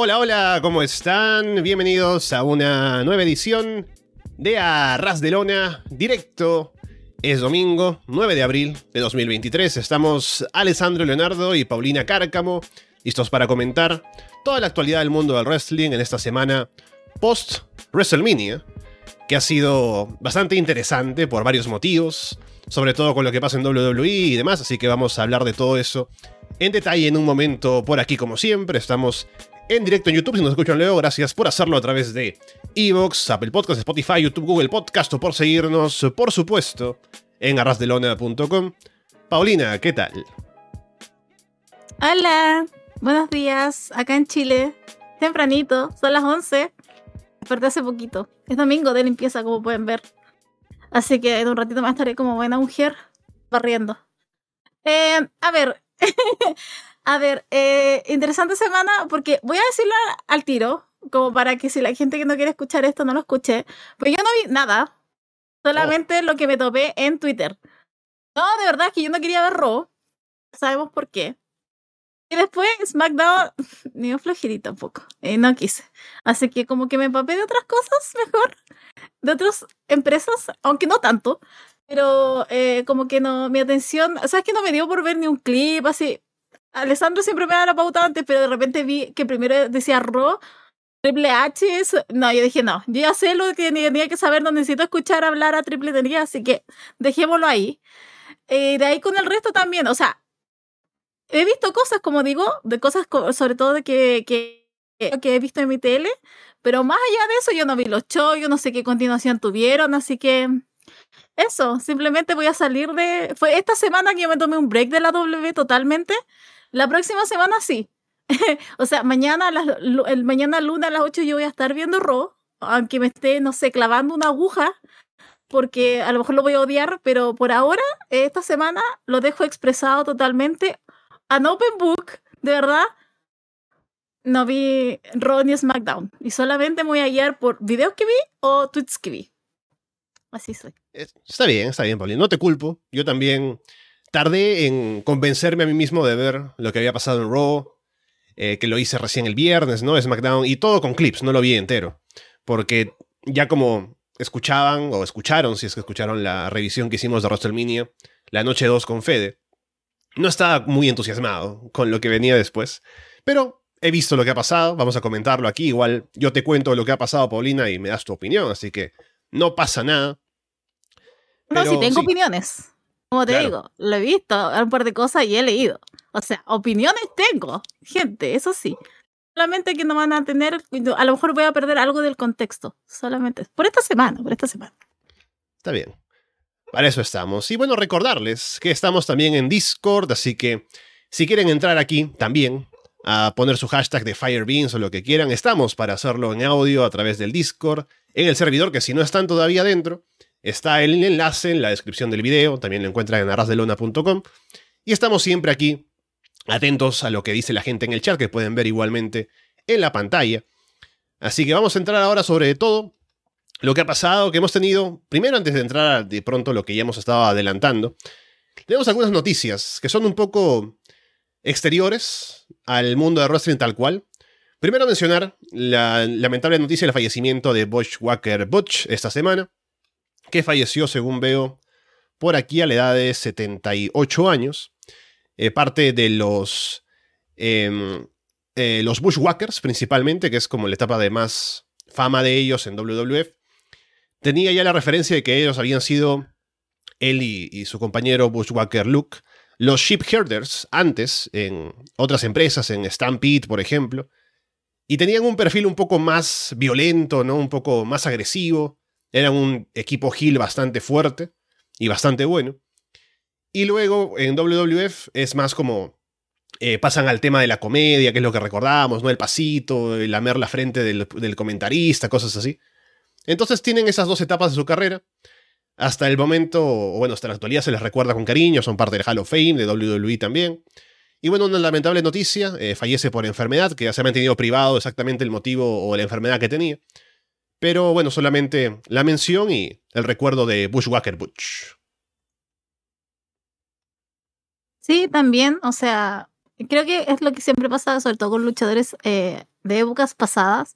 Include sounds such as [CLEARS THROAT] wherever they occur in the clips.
Hola, hola, ¿cómo están? Bienvenidos a una nueva edición de Arras de Lona, directo. Es domingo, 9 de abril de 2023. Estamos Alessandro Leonardo y Paulina Cárcamo, listos para comentar toda la actualidad del mundo del wrestling en esta semana post WrestleMania, que ha sido bastante interesante por varios motivos, sobre todo con lo que pasa en WWE y demás, así que vamos a hablar de todo eso en detalle en un momento por aquí como siempre. Estamos en directo en YouTube. Si nos escuchan luego, gracias por hacerlo a través de Evox, Apple Podcasts, Spotify, YouTube, Google Podcast o por seguirnos, por supuesto, en arrasdelona.com. Paulina, ¿qué tal? Hola, buenos días, acá en Chile, tempranito, son las 11, desperté hace poquito, es domingo de limpieza como pueden ver, así que en un ratito más estaré como buena mujer barriendo. Eh, a ver, [LAUGHS] A ver, eh, interesante semana porque voy a decirlo al tiro, como para que si la gente que no quiere escuchar esto no lo escuche. Pues yo no vi nada, solamente lo que me topé en Twitter. No, de verdad que yo no quería ver Raw. Sabemos por qué. Y después SmackDown, [LAUGHS] ni un flojerito tampoco. Y no quise. Así que como que me empapé de otras cosas mejor. De otras empresas, aunque no tanto. Pero eh, como que no, mi atención, o sea, es que no me dio por ver ni un clip así. Alessandro siempre me da la pauta antes, pero de repente vi que primero decía Ro, Triple H, no, yo dije no, yo ya sé lo que tenía que saber, no necesito escuchar hablar a Triple H, así que dejémoslo ahí. Eh, de ahí con el resto también, o sea, he visto cosas, como digo, de cosas sobre todo de que, que, que he visto en mi tele, pero más allá de eso yo no vi los shows, yo no sé qué continuación tuvieron, así que eso, simplemente voy a salir de... Fue esta semana que yo me tomé un break de la W totalmente la próxima semana sí. [LAUGHS] o sea, mañana, el mañana luna a las 8 yo voy a estar viendo Raw, aunque me esté, no sé, clavando una aguja, porque a lo mejor lo voy a odiar, pero por ahora, esta semana, lo dejo expresado totalmente. An open book, de verdad, no vi Raw ni SmackDown. Y solamente me voy a guiar por videos que vi o tweets que vi. Así soy. Está bien, está bien, Paulina. No te culpo. Yo también tardé en convencerme a mí mismo de ver lo que había pasado en Raw, eh, que lo hice recién el viernes, ¿no? SmackDown, y todo con clips, no lo vi entero. Porque ya como escuchaban, o escucharon, si es que escucharon la revisión que hicimos de WrestleMania, la noche 2 con Fede, no estaba muy entusiasmado con lo que venía después. Pero he visto lo que ha pasado, vamos a comentarlo aquí. Igual yo te cuento lo que ha pasado, Paulina, y me das tu opinión, así que no pasa nada. No, si tengo opiniones. Como te digo, lo he visto, un par de cosas y he leído. O sea, opiniones tengo, gente, eso sí. Solamente que no van a tener, a lo mejor voy a perder algo del contexto. Solamente por esta semana, por esta semana. Está bien. Para eso estamos. Y bueno, recordarles que estamos también en Discord, así que si quieren entrar aquí también a poner su hashtag de Firebeans o lo que quieran, estamos para hacerlo en audio a través del Discord, en el servidor que si no están todavía dentro, Está el enlace en la descripción del video, también lo encuentran en arrasdelona.com. Y estamos siempre aquí, atentos a lo que dice la gente en el chat, que pueden ver igualmente en la pantalla. Así que vamos a entrar ahora sobre todo lo que ha pasado, que hemos tenido, primero antes de entrar de pronto lo que ya hemos estado adelantando, tenemos algunas noticias que son un poco exteriores al mundo de wrestling tal cual. Primero mencionar la lamentable noticia del fallecimiento de Bush Walker Butch esta semana que falleció, según veo, por aquí a la edad de 78 años. Eh, parte de los, eh, eh, Bushwhackers, principalmente, que es como la etapa de más fama de ellos en WWF. Tenía ya la referencia de que ellos habían sido, él y, su compañero Bushwhacker Luke, los Sheep Herders antes en otras empresas, en Stampede, por ejemplo. Y tenían un perfil un poco más violento, ¿no? Un poco más agresivo. Era un equipo heel bastante fuerte y bastante bueno. Y luego en WWF es más como eh, pasan al tema de la comedia, que es lo que recordamos, ¿no? El pasito, el lamer la frente del, del, comentarista, cosas así. Entonces tienen esas dos etapas de su carrera. Hasta el momento, o bueno, hasta la actualidad se les recuerda con cariño, son parte del Hall of Fame, de WWE también. Y bueno, una lamentable noticia, eh, fallece por enfermedad, que ya se ha mantenido privado exactamente el motivo o la enfermedad que tenía. Pero bueno, solamente la mención y el recuerdo de Bushwhacker Butch. Sí, también, o sea, creo que es lo que siempre pasa, sobre todo con luchadores eh, de épocas pasadas,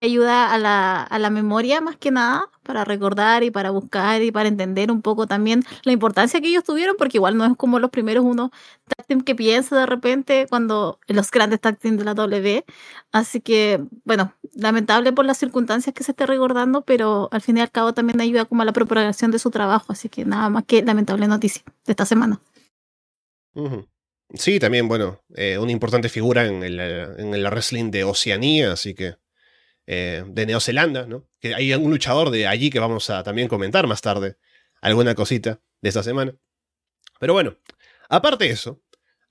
ayuda a la, a la memoria más que nada para recordar y para buscar y para entender un poco también la importancia que ellos tuvieron, porque igual no es como los primeros unos tag que piensa de repente cuando los grandes tag de la W. Así que, bueno, lamentable por las circunstancias que se esté recordando, pero al fin y al cabo también ayuda como a la propagación de su trabajo. Así que nada más que lamentable noticia de esta semana. Sí, también, bueno, eh, una importante figura en el, en el wrestling de Oceanía, así que eh, de Neozelanda, ¿no? Que hay un luchador de allí que vamos a también comentar más tarde, alguna cosita de esta semana. Pero bueno, aparte de eso,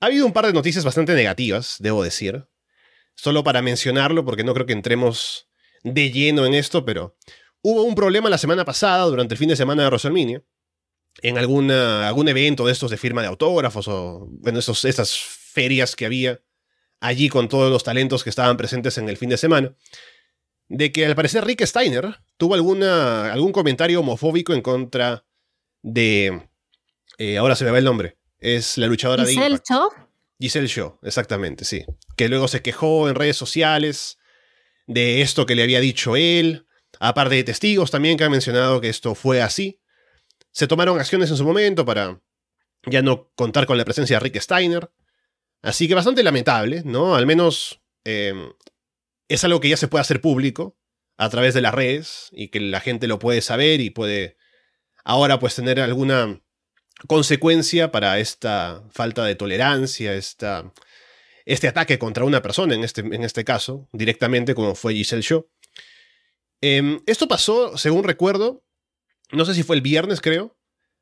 ha habido un par de noticias bastante negativas, debo decir. Solo para mencionarlo, porque no creo que entremos de lleno en esto, pero hubo un problema la semana pasada, durante el fin de semana de WrestleMania, en alguna, algún evento de estos de firma de autógrafos o, bueno, estas ferias que había allí con todos los talentos que estaban presentes en el fin de semana de que al parecer Rick Steiner tuvo alguna, algún comentario homofóbico en contra de... Eh, ahora se me va el nombre. Es la luchadora de Giselle Shaw. Giselle Shaw, exactamente, sí. Que luego se quejó en redes sociales de esto que le había dicho él. Aparte de testigos también que han mencionado que esto fue así. Se tomaron acciones en su momento para ya no contar con la presencia de Rick Steiner. Así que bastante lamentable, ¿no? Al menos eh, es algo que ya se puede hacer público a través de las redes y que la gente lo puede saber y puede ahora pues tener alguna consecuencia para esta falta de tolerancia, esta, este ataque contra una persona, en este, en este caso, directamente como fue Giselle Shaw. Em, esto pasó, según recuerdo, no sé si fue el viernes, creo.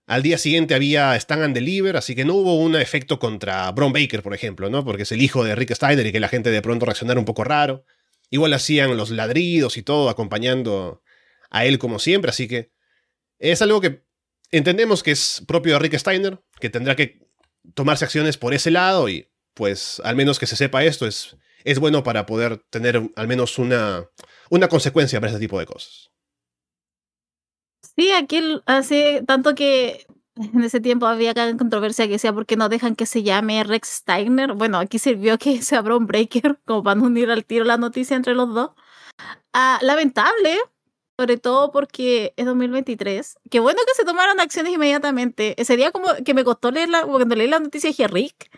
Al día siguiente había Stand and Deliver, así que no hubo un efecto contra Bron Baker, por ejemplo, ¿no? Porque es el hijo de Rick Steiner y que la gente de pronto reaccionara un poco raro. Igual hacían los ladridos y todo acompañando a él como siempre, así que es algo que entendemos que es propio de Rick Steiner, que tendrá que tomarse acciones por ese lado y pues al menos que se sepa esto es, es bueno para poder tener al menos una, una consecuencia para ese tipo de cosas. Sí, aquí hace tanto que en ese tiempo había controversia que decía, ¿por qué no dejan que se llame Rex Steiner? Bueno, aquí sirvió que [LAUGHS] se abra un breaker, como para no unir al tiro la noticia entre los dos. Ah, lamentable, sobre todo porque es 2023. Qué bueno que se tomaron acciones inmediatamente. Sería como que me costó leerla, cuando leí la noticia dije, Rick,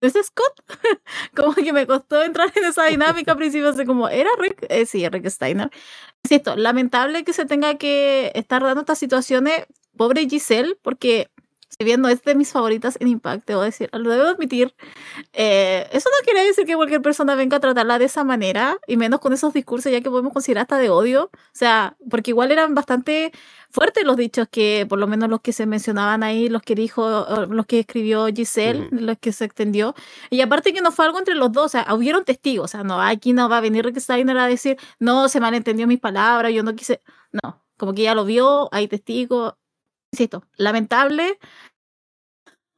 ¿es Scott? [LAUGHS] como que me costó entrar en esa dinámica al principio, así como, ¿era Rick? Eh, sí, Rick Steiner. Insisto, lamentable que se tenga que estar dando estas situaciones pobre Giselle, porque si bien no es de mis favoritas en Impact, debo decir, lo debo admitir, eh, eso no quiere decir que cualquier persona venga a tratarla de esa manera, y menos con esos discursos ya que podemos considerar hasta de odio, o sea, porque igual eran bastante fuertes los dichos que, por lo menos los que se mencionaban ahí, los que dijo, los que escribió Giselle, los que se extendió, y aparte que no fue algo entre los dos, o sea, hubieron testigos, o sea, no, aquí no va a venir Rick Steiner a decir, no, se malentendió mis palabras, yo no quise, no, como que ya lo vio, hay testigos, insisto, lamentable.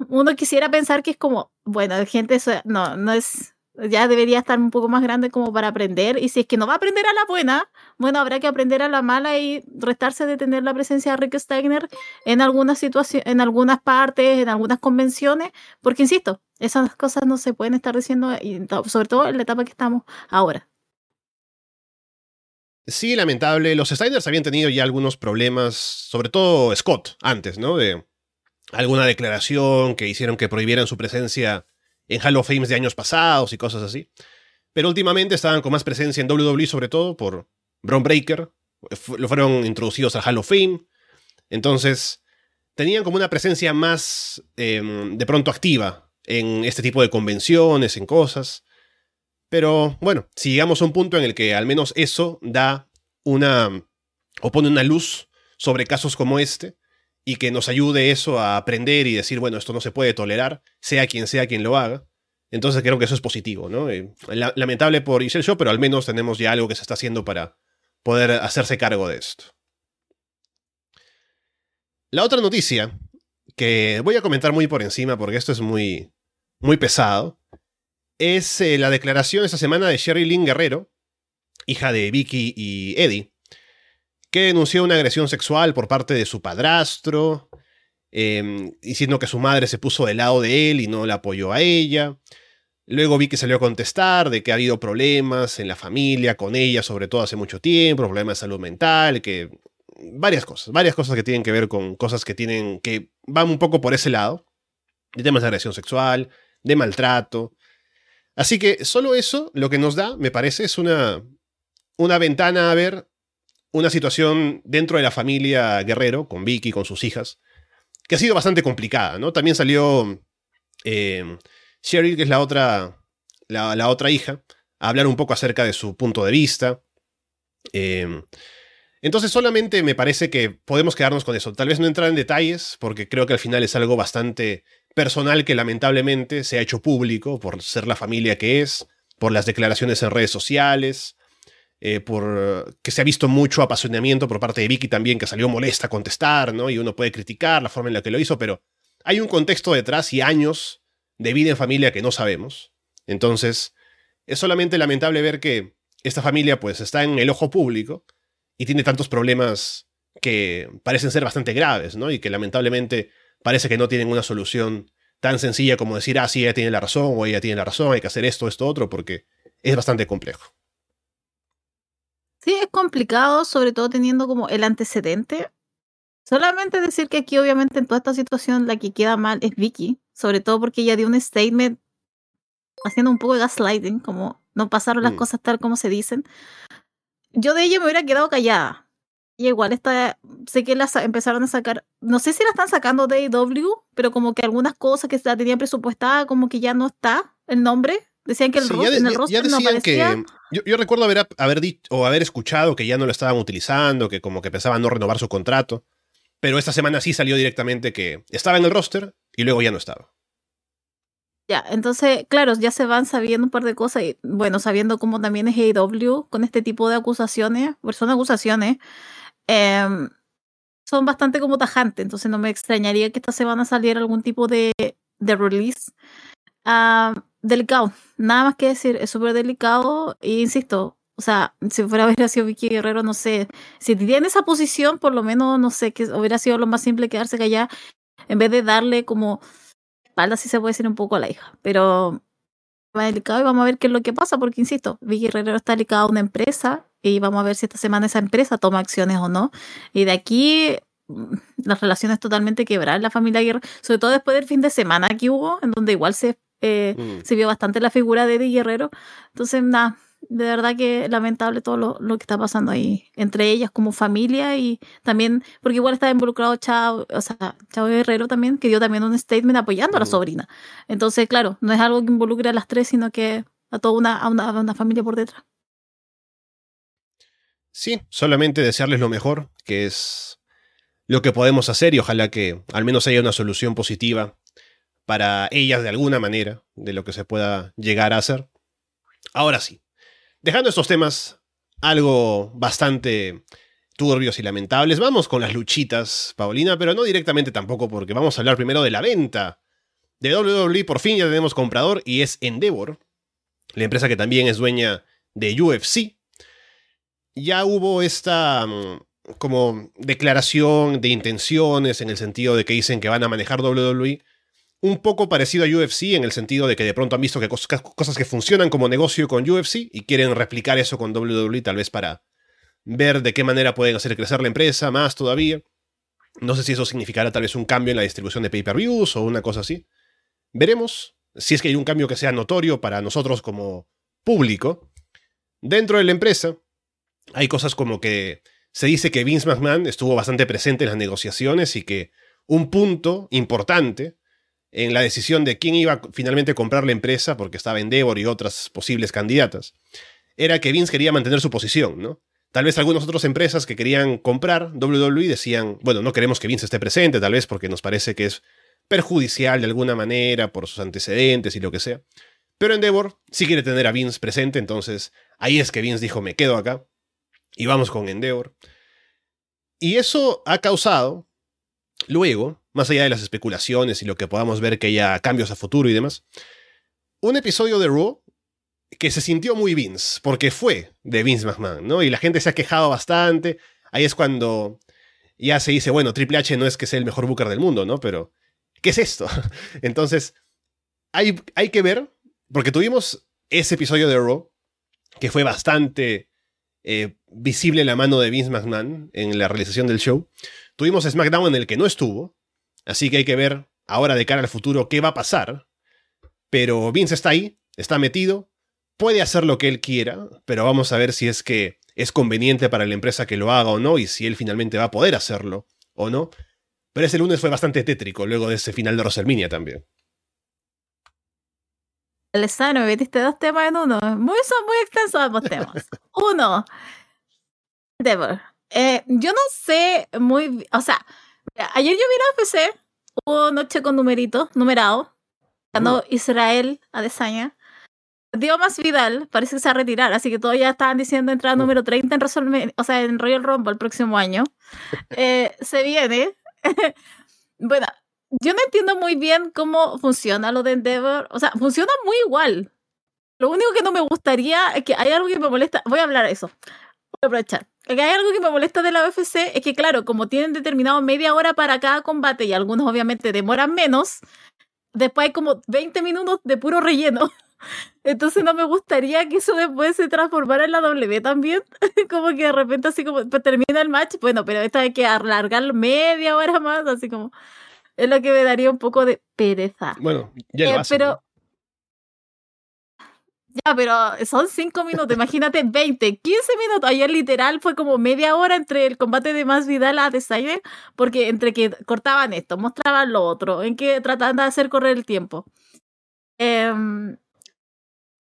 Uno quisiera pensar que es como, bueno, gente, no, no es, ya debería estar un poco más grande como para aprender. Y si es que no va a aprender a la buena, bueno, habrá que aprender a la mala y restarse de tener la presencia de Rick Steiner en algunas situaciones, en algunas partes, en algunas convenciones, porque insisto, esas cosas no se pueden estar diciendo, sobre todo en la etapa que estamos ahora. Sí, lamentable. Los Steiners habían tenido ya algunos problemas, sobre todo Scott, antes, ¿no? De alguna declaración que hicieron que prohibieran su presencia en Hall of Fame de años pasados y cosas así. Pero últimamente estaban con más presencia en WWE, sobre todo por Braun Breaker. Lo fueron introducidos al Hall of Fame. Entonces, tenían como una presencia más em, de pronto activa en este tipo de convenciones, en cosas. Pero bueno, si llegamos a un punto en el que al menos eso da una o pone una luz sobre casos como este y que nos ayude eso a aprender y decir, bueno, esto no se puede tolerar, sea quien sea quien lo haga. Entonces creo que eso es positivo, ¿no? Eh, lamentable por Isel Show, pero al menos tenemos ya algo que se está haciendo para poder hacerse cargo de esto. La otra noticia, que voy a comentar muy por encima porque esto es muy, muy pesado, es eh, la declaración esta semana de Sherry Lynn Guerrero, hija de Vicky y Eddie, que denunció una agresión sexual por parte de su padrastro, em, diciendo que su madre se puso del lado de él y no la apoyó a ella. Luego vi que salió a contestar de que ha habido problemas en la familia, con ella, sobre todo hace mucho tiempo, problemas de salud mental, que varias cosas, varias cosas que tienen que ver con cosas que tienen que van un poco por ese lado, de temas de agresión sexual, de maltrato. Así que solo eso lo que nos da, me parece, es una una ventana a ver una situación dentro de la familia Guerrero, con Vicky, con sus hijas, que ha sido bastante complicada, ¿no? También salió eh, Cheryl, que es la otra, la, otra hija, a hablar un poco acerca de su punto de vista. Eh, entonces solamente me parece que podemos quedarnos con eso. Tal vez no entrar en detalles, porque creo que al final es algo bastante personal que lamentablemente se ha hecho público por ser la familia que es, por las declaraciones en redes sociales, eh, por que se ha visto mucho apasionamiento por parte de Vicky también, que salió molesta a contestar, ¿no? Y uno puede criticar la forma en la que lo hizo, pero hay un contexto detrás y años de vida en familia que no sabemos. Entonces, es solamente lamentable ver que esta familia pues está en el ojo público y tiene tantos problemas que parecen ser bastante graves, ¿no? Y que lamentablemente parece que no tienen una solución tan sencilla como decir, ah, sí, ella tiene la razón o ella tiene la razón, hay que hacer esto, esto, otro, porque es bastante complejo. Sí, es complicado, sobre todo teniendo como el antecedente. Solamente decir que aquí obviamente en toda esta situación la que queda mal es Vicky, sobre todo porque ella dio un statement haciendo un poco de gaslighting, como no pasaron las mm. cosas tal como se dicen. Yo de ella me hubiera quedado callada. Y igual está, sé que las empezaron a sacar, no sé si la están sacando de AW, pero como que algunas cosas que la tenían presupuestada, como que ya no está el nombre. Decían que el, en el roster no aparecía. Yo, recuerdo haber, haber dicho o haber escuchado que ya no lo estaban utilizando, que como que pensaban no renovar su contrato. Pero esta semana sí salió directamente que estaba en el roster y luego ya no estaba. Ya, entonces, claro, ya se van sabiendo un par de cosas y, bueno, sabiendo cómo también es AEW con este tipo de acusaciones, pues son acusaciones, em, son bastante como tajantes, entonces no me extrañaría que esta semana saliera algún tipo de, de release. Delicado, nada más que decir, es súper delicado e insisto, o sea, si fuera [LAUGHS] haber sido Vicky Guerrero, no sé, si tiene esa posición, por lo menos, no sé, que hubiera sido lo más simple quedarse callada en vez de darle como espalda, si se puede decir un poco a la hija, pero delicado y vamos a ver qué es lo que pasa, porque insisto, Vicky Guerrero está delicada a una empresa y vamos a ver si esta semana esa empresa toma acciones o no. Y de aquí mm, las relaciones totalmente quebradas la familia Guerrero, sobre todo después del fin de semana que hubo, en donde igual se eh, mm. Se vio bastante la figura de Eddie Guerrero. Entonces, nada, de verdad que lamentable todo lo, lo, que está pasando ahí entre ellas como familia y también, porque igual está involucrado Chao, o sea, Chao Guerrero también, que dio también un statement apoyando a la mm. sobrina. Entonces, claro, no es algo que involucre a las tres, sino que a toda una, a una, a una familia por detrás. Sí, solamente desearles lo mejor, que es lo que podemos hacer y ojalá que al menos haya una solución positiva para ellas de alguna manera, de lo que se pueda llegar a hacer. Ahora sí, dejando estos temas algo bastante turbios y lamentables, vamos con las luchitas, Paulina, pero no directamente tampoco porque vamos a hablar primero de la venta. De WWE por fin ya tenemos comprador y es Endeavor, la empresa que también es dueña de UFC. Ya hubo esta mm, como declaración de intenciones en el sentido de que dicen que van a manejar WWE un poco parecido a UFC en el sentido de que de pronto han visto que cosas que funcionan como negocio con UFC y quieren replicar eso con WWE tal vez para ver de qué manera pueden hacer crecer la empresa más todavía. No sé si eso significará tal vez un cambio en la distribución de pay-per-views o una cosa así. Veremos si es que hay un cambio que sea notorio para nosotros como público. Dentro de la empresa hay cosas como que se dice que Vince McMahon estuvo bastante presente en las negociaciones y que un punto importante en la decisión de quién iba finalmente a comprar la empresa, porque estaba Endeavor y otras posibles candidatas, era que Vince quería mantener su posición, ¿no? Tal vez algunas otras empresas que querían comprar WWE decían, bueno, no queremos que Vince esté presente, tal vez porque nos parece que es perjudicial de alguna manera por sus antecedentes y lo que sea. Pero Endeavor sí quiere tener a Vince presente, entonces ahí es que Vince dijo, me quedo acá y vamos con Endeavor. Y eso ha causado, luego, más allá de las especulaciones y lo que podamos ver que haya cambios a futuro y demás, un episodio de Raw que se sintió muy Vince, porque fue de Vince McMahon, ¿no? Y la gente se ha quejado bastante. Ahí es cuando ya se dice, bueno, Triple H no es que sea el mejor booker del mundo, ¿no? Pero, ¿qué es esto? [LAUGHS] Entonces, hay, hay que ver porque tuvimos ese episodio de Raw, que fue bastante eh, visible la mano de Vince McMahon en la realización del show. Tuvimos SmackDown en el que no estuvo, así que hay que ver ahora de cara al futuro qué va a pasar. Pero Vince está ahí, está metido, puede hacer lo que él quiera, pero vamos a ver si es que es conveniente para la empresa que lo haga o no y si él finalmente va a poder hacerlo o no. Pero ese lunes fue bastante tétrico luego de ese final de WrestleMania también. Alessandro, me metiste dos temas en uno. Muy, son muy extensos ambos temas. [LAUGHS] uno, Endeavor. Eh, yo no sé muy. O sea, ayer yo vi la PC, hubo noche con numeritos, numerado, ganó Israel a Desaña. Dio más Vidal, parece que se va a retirar, así que todos ya estaban diciendo entrada número 30 en, o sea, en Royal Rumble el próximo año. [LAUGHS] Eh, se viene. [LAUGHS] bueno, yo no entiendo muy bien cómo funciona lo de Endeavor. O sea, funciona muy igual. Lo único que no me gustaría es que hay algo que me molesta. Voy a hablar de eso. Voy a aprovechar. Que hay algo que me molesta de la UFC es que, claro, como tienen determinado media hora para cada combate y algunos obviamente demoran menos, después hay como 20 minutos de puro relleno. [LAUGHS] Entonces no me gustaría que eso después se transformara en la W también. [LAUGHS] como que de repente así como pues, termina el match, bueno, pero esta hay que alargar media hora más, así como es lo que me daría un poco de pereza. Bueno, ya lo eh, Pero ya, pero son cinco minutos, imagínate [LAUGHS] 20, 15 minutos. Ayer literal fue como media hora entre el combate de Más Vidal a Desaire, porque entre que cortaban esto, mostraban lo otro, en que trataban de hacer correr el tiempo. Eh,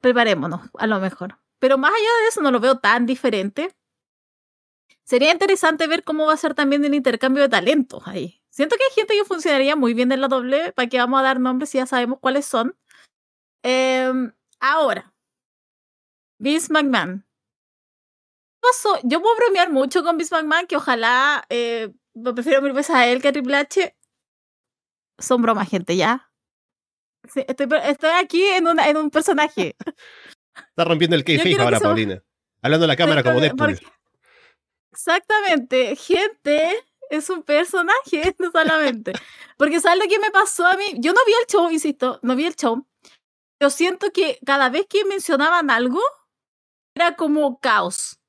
preparémonos, a lo mejor. Pero más allá de eso, no lo veo tan diferente. Sería interesante ver cómo va a ser también el intercambio de talentos ahí. Siento que hay gente que funcionaría muy bien en la doble, para que vamos a dar nombres si ya sabemos cuáles son. Em, ahora, Vince McMahon. Pasó? Yo puedo bromear mucho con Vince McMahon, que ojalá, eh, prefiero mil veces a él que a Triple H. Son bromas, gente, ya estoy, aquí en, en un personaje. [LAUGHS] Está rompiendo el kayfabe ahora, Paulina. Hablando a la cámara como Deadpool. Exactamente. Gente, es un personaje, [LAUGHS] no solamente. Porque ¿sabes lo que me pasó a mí? Yo no vi el show, insisto, no vi el show. Yo siento que cada vez que mencionaban algo, era como caos.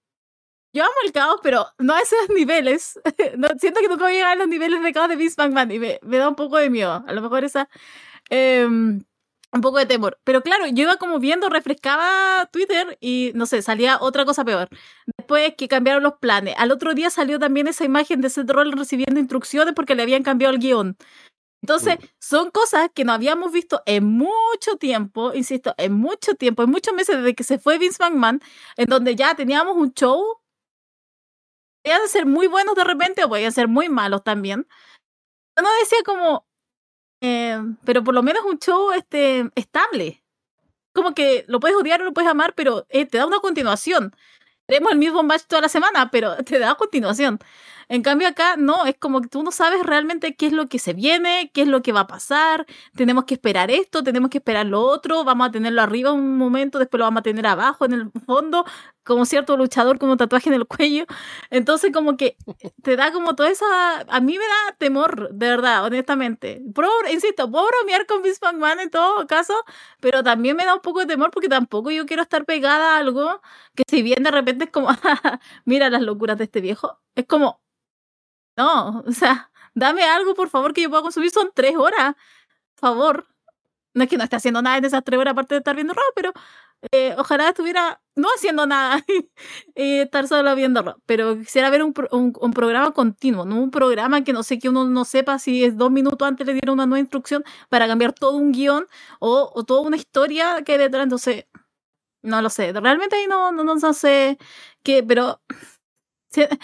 Yo amo el caos, pero no a esos niveles. [LAUGHS] no, siento que nunca voy a llegar a los niveles de caos de Vince McMahon y me, da un poco de miedo. A lo mejor esa Em, un poco de temor. Pero claro, yo iba como viendo, refrescaba Twitter y no sé, salía otra cosa peor. Después que cambiaron los planes. Al otro día salió también esa imagen de Seth Rollins recibiendo instrucciones porque le habían cambiado el guion. Entonces, son cosas que no habíamos visto en mucho tiempo, insisto, en mucho tiempo, en muchos meses desde que se fue Vince McMahon, en donde ya teníamos un show. Podían ser muy buenos de repente o podían ser muy malos también. Uno decía como, eh, pero por lo menos un show este, estable. Como que lo puedes odiar o lo puedes amar, pero eh, te da una continuación. Tenemos el mismo match toda la semana, pero [LAUGHS] te da continuación. En cambio acá no, es como que tú no sabes realmente qué es lo que se viene, qué es lo que va a pasar, tenemos que esperar esto, tenemos que esperar lo otro, vamos a tenerlo arriba un momento, después lo vamos a tener abajo en el fondo, como cierto luchador como tatuaje en el cuello. Entonces como que te da como toda esa... A mí me da temor, de verdad, honestamente. insisto, puedo bromear con Vince McMahon en todo caso, pero también me da un poco de temor porque tampoco yo quiero estar pegada a algo que si bien de repente es como, [LAUGHS] mira las locuras de este viejo, es como, no, [LAUGHS] o sea, dame algo, por favor, que yo pueda consumir. Son tres horas. Por favor. No es que no esté haciendo nada en esas tres horas aparte de estar viendo rock, pero eh, ojalá estuviera no haciendo nada [LAUGHS] y estar solo viendo rock. Pero quisiera ver un, un, programa continuo, no un programa que no sé que uno no sepa si es dos minutos antes le dieron una nueva instrucción para cambiar todo un guion o, o toda una historia que hay detrás. Entonces, no lo sé. Realmente ahí no, no, no sé qué, pero [LAUGHS]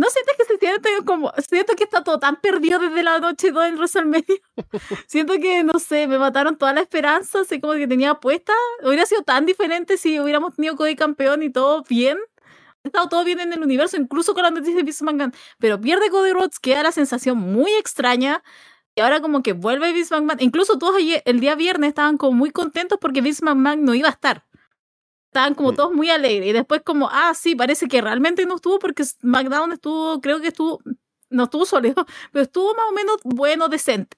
¿No sientes que se siente como, siento que está todo tan perdido desde la noche 2 en WrestleMania? [LAUGHS] siento que, no sé, me mataron toda la esperanza, así como que tenía puesta. Hubiera sido tan diferente si hubiéramos tenido Cody campeón y todo bien. Ha estado todo bien en el universo, incluso con la noticia de Vince McMahon. Pero pierde Cody Rhodes, queda la sensación muy extraña. Y ahora como que vuelve Vince McMahon. Incluso todos ayer, el día viernes estaban como muy contentos porque Vince McMahon no iba a estar. Estaban como todos muy alegres. Y después como, ah, sí, parece que realmente no estuvo porque SmackDown estuvo, creo que estuvo, no estuvo sólido, [LAUGHS] pero estuvo más o menos bueno, decente.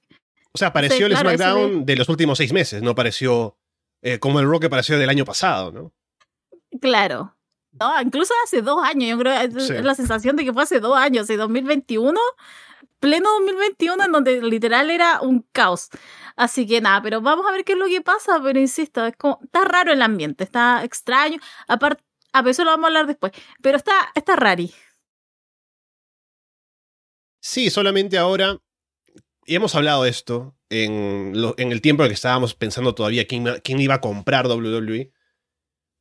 O sea, apareció el SmackDown de los últimos seis meses, no pareció eh, como el Raw que pareció del año pasado, ¿no? Claro. No, incluso hace dos años, yo creo, Sí. es la sensación de que fue hace dos años, en 2021, pleno 2021, en donde literal era un caos. Así que nada, pero vamos a ver qué es lo que pasa, pero insisto, es como, está raro el ambiente, está extraño, aparte, a eso lo vamos a hablar después, pero está, está rari. Sí, solamente ahora, y hemos hablado esto en, lo- en el tiempo en el que estábamos pensando todavía quién, quién iba a comprar WWE,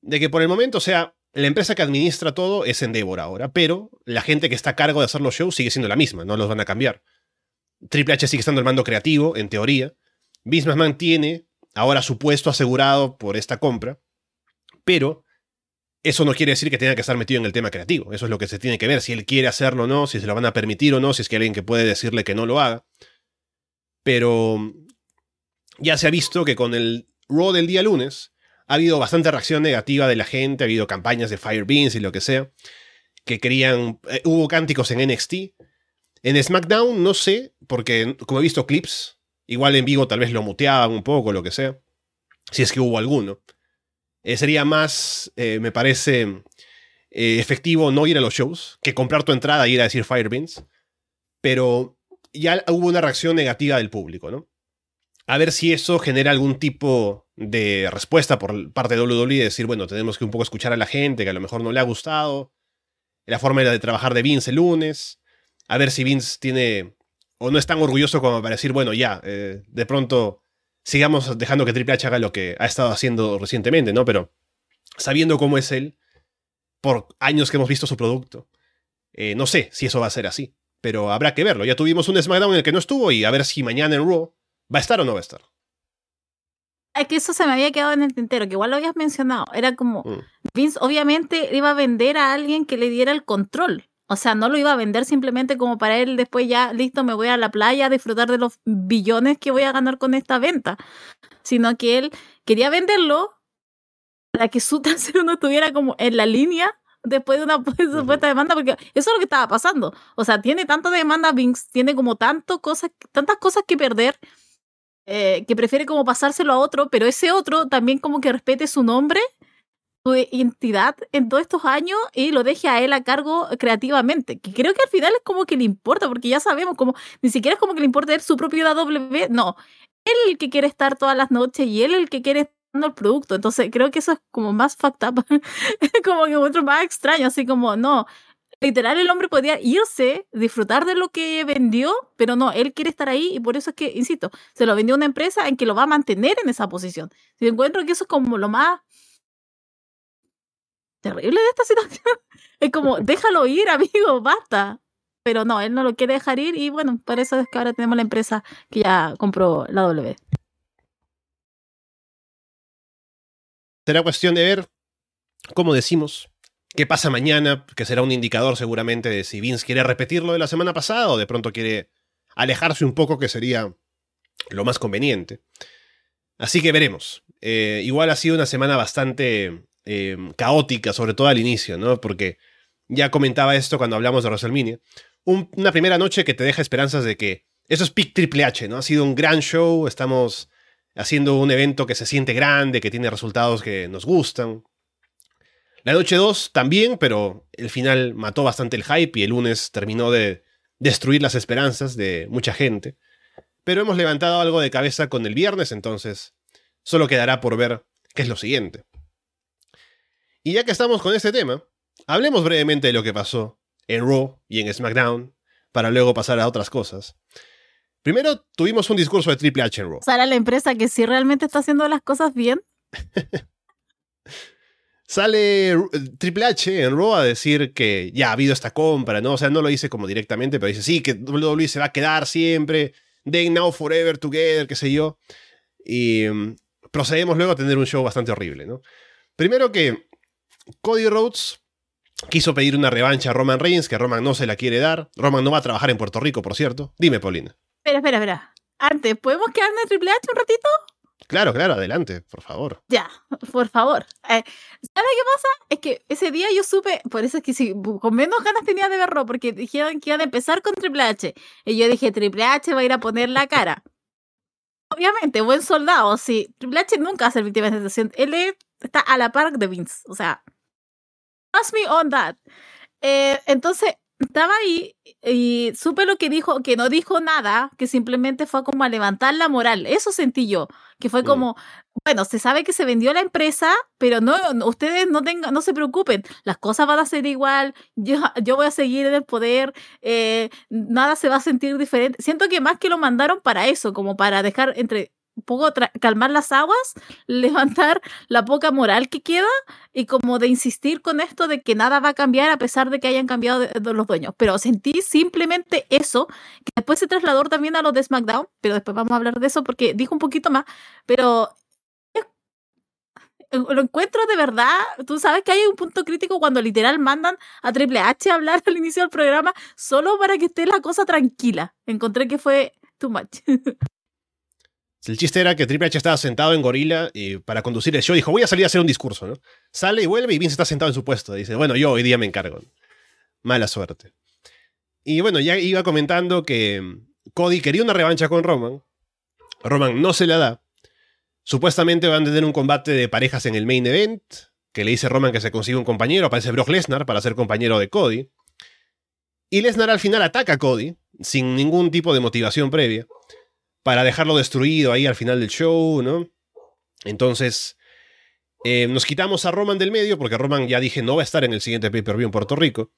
de que por el momento, o sea, la empresa que administra todo es Endeavor ahora, pero la gente que está a cargo de hacer los shows sigue siendo la misma, no los van a cambiar. Triple H sigue estando el mando creativo, en teoría. Vince McMahon tiene ahora su puesto asegurado por esta compra, pero eso no quiere decir que tenga que estar metido en el tema creativo. Eso es lo que se tiene que ver, si él quiere hacerlo o no, si se lo van a permitir o no, si es que hay alguien que puede decirle que no lo haga. Pero ya se ha visto que con el Raw del día lunes ha habido bastante reacción negativa de la gente, ha habido campañas de Firebeans y lo que sea, que querían... eh, hubo cánticos en NXT. En SmackDown no sé, porque como he visto clips, igual en vivo tal vez lo muteaban un poco, lo que sea, si es que hubo alguno. Eh, sería más, eh, me parece, efectivo no ir a los shows que comprar tu entrada e ir a decir Firebeans. Pero ya hubo una reacción negativa del público, ¿no? A ver si eso genera algún tipo de respuesta por parte de WWE de decir, bueno, tenemos que un poco escuchar a la gente que a lo mejor no le ha gustado. La forma de trabajar de Vince el lunes. A ver si Vince tiene o no es tan orgulloso como para decir, bueno, ya, eh, de pronto sigamos dejando que Triple H haga lo que ha estado haciendo recientemente, ¿no? Pero sabiendo cómo es él, por años que hemos visto su producto, eh, no sé si eso va a ser así, pero habrá que verlo. Ya tuvimos un SmackDown en el que no estuvo y a ver si mañana en Raw va a estar o no va a estar. Es que eso se me había quedado en el tintero, que igual lo habías mencionado. Era como, Mm. Vince obviamente iba a vender a alguien que le diera el control. O sea, no lo iba a vender simplemente como para él después ya, listo, me voy a la playa a disfrutar de los billones que voy a ganar con esta venta. Sino que él quería venderlo para que su [LAUGHS] tercero no estuviera como en la línea después de una [LAUGHS] supuesta demanda, porque eso es lo que estaba pasando. O sea, tiene tanta demanda Vince, tiene como tanto cosas, tantas cosas que perder, eh, que prefiere como pasárselo a otro, pero ese otro también como que respete su nombre su identidad en todos estos años y lo deje a él a cargo creativamente. Que creo que al final es como que le importa, porque ya sabemos, como ni siquiera es como que le importa su propio W, no. Él el que quiere estar todas las noches y él el que quiere estar el producto. Entonces creo que eso es como más fucked up, [LAUGHS] como que otro más extraño, así como, no. Literal, el hombre podría irse, disfrutar de lo que vendió, pero no, él quiere estar ahí y por eso es que, insisto, se lo vendió a una empresa en que lo va a mantener en esa posición. Si encuentro que eso es como lo más terrible de esta [LAUGHS] situación. Es como, déjalo ir, amigo, basta. Pero no, él no lo quiere dejar ir y bueno, por eso es que ahora tenemos la empresa que ya compró la W. Será cuestión de ver, como decimos, qué pasa mañana, que será un indicador seguramente de si Vince quiere repetir lo de la semana pasada o de pronto quiere alejarse un poco, que sería lo más conveniente. Así que veremos. Eh, igual ha sido una semana bastante eh, caótica, sobre todo al inicio, ¿no? Porque ya comentaba esto cuando hablamos de WrestleMania. Un- una primera noche que te deja esperanzas de que eso es Pick Triple H, ¿no? Ha sido un gran show, estamos haciendo un evento que se siente grande, que tiene resultados que nos gustan. La noche 2 también, pero el final mató bastante el hype y el lunes terminó de destruir las esperanzas de mucha gente. Pero hemos levantado algo de cabeza con el viernes, entonces solo quedará por ver qué es lo siguiente. Y ya que estamos con este tema, hablemos brevemente de lo que pasó en Raw y en SmackDown, para luego pasar a otras cosas. Primero tuvimos un discurso de Triple H en Raw. Sara, la empresa que sí realmente está haciendo las cosas bien. [LAUGHS] Sale eh, Triple H en Raw a decir que ya ha habido esta compra, ¿no? O sea, no lo dice como directamente, pero dice, sí, que WWE se va a quedar siempre, they now forever together, qué sé yo. Y mm, procedemos luego a tener un show bastante horrible, ¿no? Primero que Cody Rhodes quiso pedir una revancha a Roman Reigns, que Roman no se la quiere dar. Roman no va a trabajar en Puerto Rico, por cierto. Dime, Paulina. Espera, espera, espera. Antes, ¿podemos quedarnos en Triple H un ratito? Claro, claro, adelante, por favor. Ya, por favor. Eh, ¿Sabes qué pasa? Es que ese día yo supe, por eso es que sí, con menos ganas tenía de verlo, porque dijeron que iban a empezar con Triple H. Y yo dije, Triple H va a ir a poner la cara. obviamente, buen soldado. Sí, Triple H nunca hace víctima de tentación. Él es- está a la par de Vince. O sea, trust me on that. Eh, entonces, estaba ahí y supe lo que dijo, que no dijo nada, que simplemente fue como a levantar la moral. Eso sentí yo, que fue Mm. como, bueno, se sabe que se vendió la empresa, pero no, no- ustedes no tengan, no se preocupen, las cosas van a ser igual, [LAUGHS] yo, yo voy a seguir en el poder, eh, nada se va a sentir diferente. Siento que más que lo mandaron para eso, como para dejar entre un poco calmar las aguas, [LAUGHS] levantar la poca moral que queda y como de insistir con esto de que nada va a cambiar a pesar de que hayan cambiado los dueños. Pero sentí simplemente eso, que después se trasladó también a los de SmackDown, pero después vamos a hablar de eso porque dijo un poquito más, pero es- lo encuentro de verdad, tú sabes que hay un punto crítico cuando literal mandan a Triple H a hablar [LAUGHS] al inicio del programa solo para que esté la cosa tranquila. Encontré que fue too much. [LAUGHS] El chiste era que Triple H estaba sentado en Gorila y para conducir el show dijo, voy a salir a hacer un discurso, ¿no? Sale y vuelve y Vince está sentado en su puesto. Dice, bueno, yo hoy día me encargo. Mala suerte. Y bueno, ya iba comentando que mm, Cody quería una revancha con Roman. Roman no se la da. Supuestamente van a tener un combate de parejas en el main event, que le dice Roman que se consigue un compañero, aparece Brock Lesnar para ser compañero de Cody. Y Lesnar al final ataca a Cody, sin ningún tipo de motivación previa para dejarlo destruido ahí al final del show, ¿no? Entonces, eh, nos quitamos a Roman del medio, porque Roman ya dije no va a estar en el siguiente pay-per-view en Puerto Rico.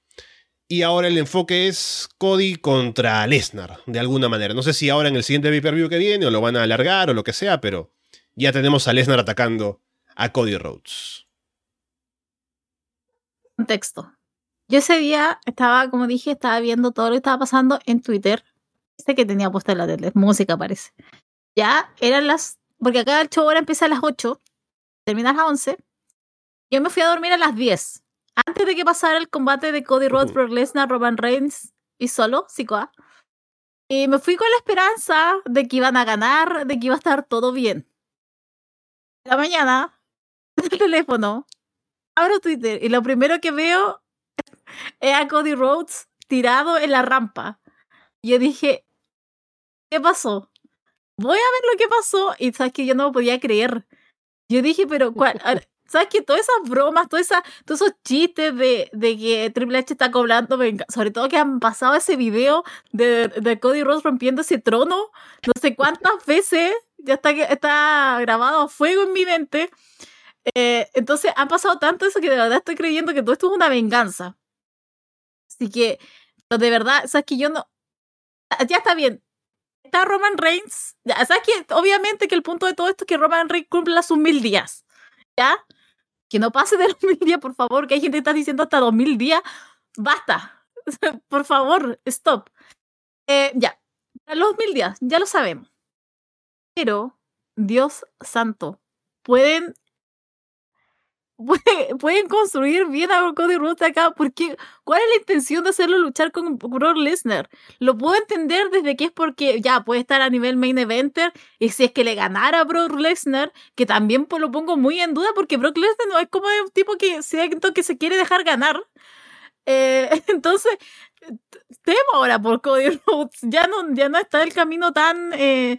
Y ahora el enfoque es Cody contra Lesnar, de alguna manera. No sé si ahora en el siguiente pay-per-view que viene o lo van a alargar o lo que sea, pero ya tenemos a Lesnar atacando a Cody Rhodes. Contexto. Yo ese día estaba, como dije, estaba viendo todo lo que estaba pasando en Twitter. Este que tenía puesta en la tele, música parece. Ya eran las. Porque acá el show ahora empieza a las 8, termina a las 11. Yo me fui a dormir a las 10. Antes de que pasara el combate de Cody Rhodes. Brock Lesnar, Roman Reigns y solo, Sikoa. Y me fui con la esperanza de que iban a ganar, de que iba a estar todo bien. En la mañana, [LAUGHS] el teléfono, abro Twitter y lo primero que veo [LAUGHS] es a Cody Rhodes tirado en la rampa. Yo dije, ¿qué pasó? Voy a ver lo que pasó y sabes que yo no podía creer. Yo dije, pero ¿cuál? [LAUGHS] ¿Sabes que Todas esas bromas, todas esas, todos esos chistes de, de que Triple H está cobrando, venga- sobre todo que han pasado ese video de, de Cody Rhodes rompiendo ese trono, no sé cuántas [LAUGHS] veces, ya está, está grabado a fuego en mi mente. Eh, entonces han pasado tanto eso que de verdad estoy creyendo que todo esto es una venganza. Así que, pero de verdad, sabes que yo no. [LAUGHS] Ya está bien. Está Roman Reigns. Ya, sabes que obviamente que el punto de todo esto es que Roman Reigns cumpla sus mil días. ¿Ya? Que no pase de los mil días, por favor, que hay gente que está diciendo hasta dos mil días. Basta. [LAUGHS] por favor, stop. Eh, ya. Los mil días, ya lo sabemos. Pero, Dios santo, pueden puede- pueden construir bien a Cody Rhodes acá, porque ¿cuál es la intención de hacerlo luchar con Brock Lesnar? Lo puedo entender desde que es porque ya puede estar a nivel main eventer y si es que le ganara a Brock Lesnar, que también pues, lo pongo muy en duda porque Brock Lesnar no es como un tipo que siento que se quiere dejar ganar. Eh, [LAUGHS] entonces, temo ahora por Cody Rhodes. Ya no, ya no está el camino tan, eh,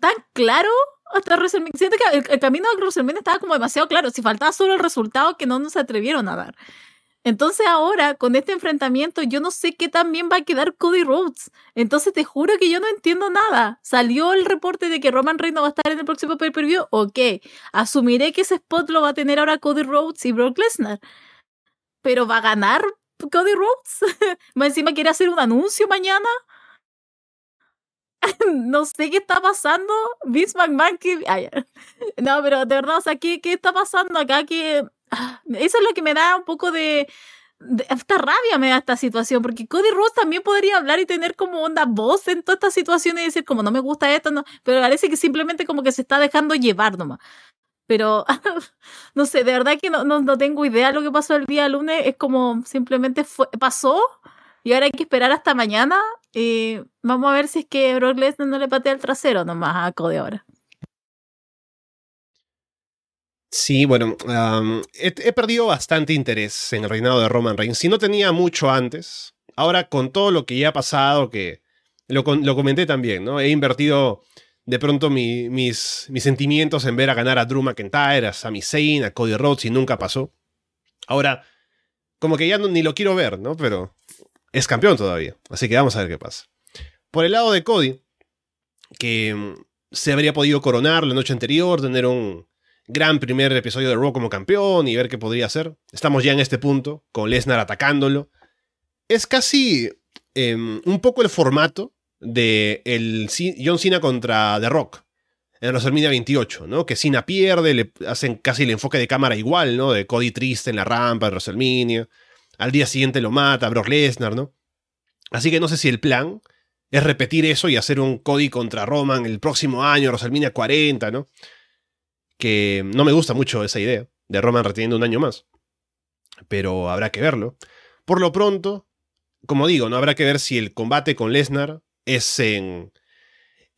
tan claro hasta WrestleMania. Siento que el, camino a WrestleMania estaba como demasiado claro. Si faltaba solo el resultado que no nos atrevieron a dar. Entonces ahora, con este enfrentamiento, yo no sé qué tan bien va a quedar Cody Rhodes. Entonces te juro que yo no entiendo nada. Salió el reporte de que Roman Reigns no va a estar en el próximo pay-per-view. Ok, asumiré que ese spot lo va a tener ahora Cody Rhodes y Brock Lesnar. Pero ¿va a ganar Cody Rhodes? [LAUGHS] Encima quiere hacer un anuncio mañana. [LAUGHS] no sé qué está pasando. Vince McMahon que... ay, [LAUGHS] no, pero de verdad, o sea, ¿qué, qué está pasando acá? Que ah, eso es lo que me da un poco de, de- Esta rabia me da esta situación, porque Cody Rhodes también podría hablar y tener como onda voz en toda esta situación y decir como no me gusta esto, no, pero parece que simplemente como que se está dejando llevar nomás. Pero [LAUGHS] no sé, de verdad que no, no, no tengo idea de lo que pasó el día lunes, es como simplemente fue, pasó y ahora hay que esperar hasta mañana y vamos a ver si es que Brock Lesnar no le patea el trasero nomás a Cody ahora. Sí, bueno, he, perdido bastante interés en el reinado de Roman Reigns. Si no tenía mucho antes, ahora con todo lo que ya ha pasado, que lo, comenté también, ¿no? He invertido de pronto mis, sentimientos en ver a ganar a Drew McIntyre, a Sami Zayn, a Cody Rhodes y nunca pasó. Ahora, como que ya ni lo quiero ver, ¿no? Pero es campeón todavía, así que vamos a ver qué pasa. Por el lado de Cody, que mm, se habría podido coronar la noche anterior, tener un gran primer episodio de Raw como campeón y ver qué podría hacer. Estamos ya en este punto, con Lesnar atacándolo. Es casi em, un poco el formato de el John Cena contra The Rock en WrestleMania 28, ¿no? Que Cena pierde, le hacen casi el enfoque de cámara igual, ¿no? De Cody triste en la rampa de WrestleMania. Al día siguiente lo mata Brock Lesnar, ¿no? Así que no sé si el plan es repetir eso y hacer un Cody contra Roman el próximo año, WrestleMania 40, ¿no? Que no me gusta mucho esa idea de Roman reteniendo un año más. Pero habrá que verlo. Por lo pronto, como digo, no habrá que ver si el combate con Lesnar es en,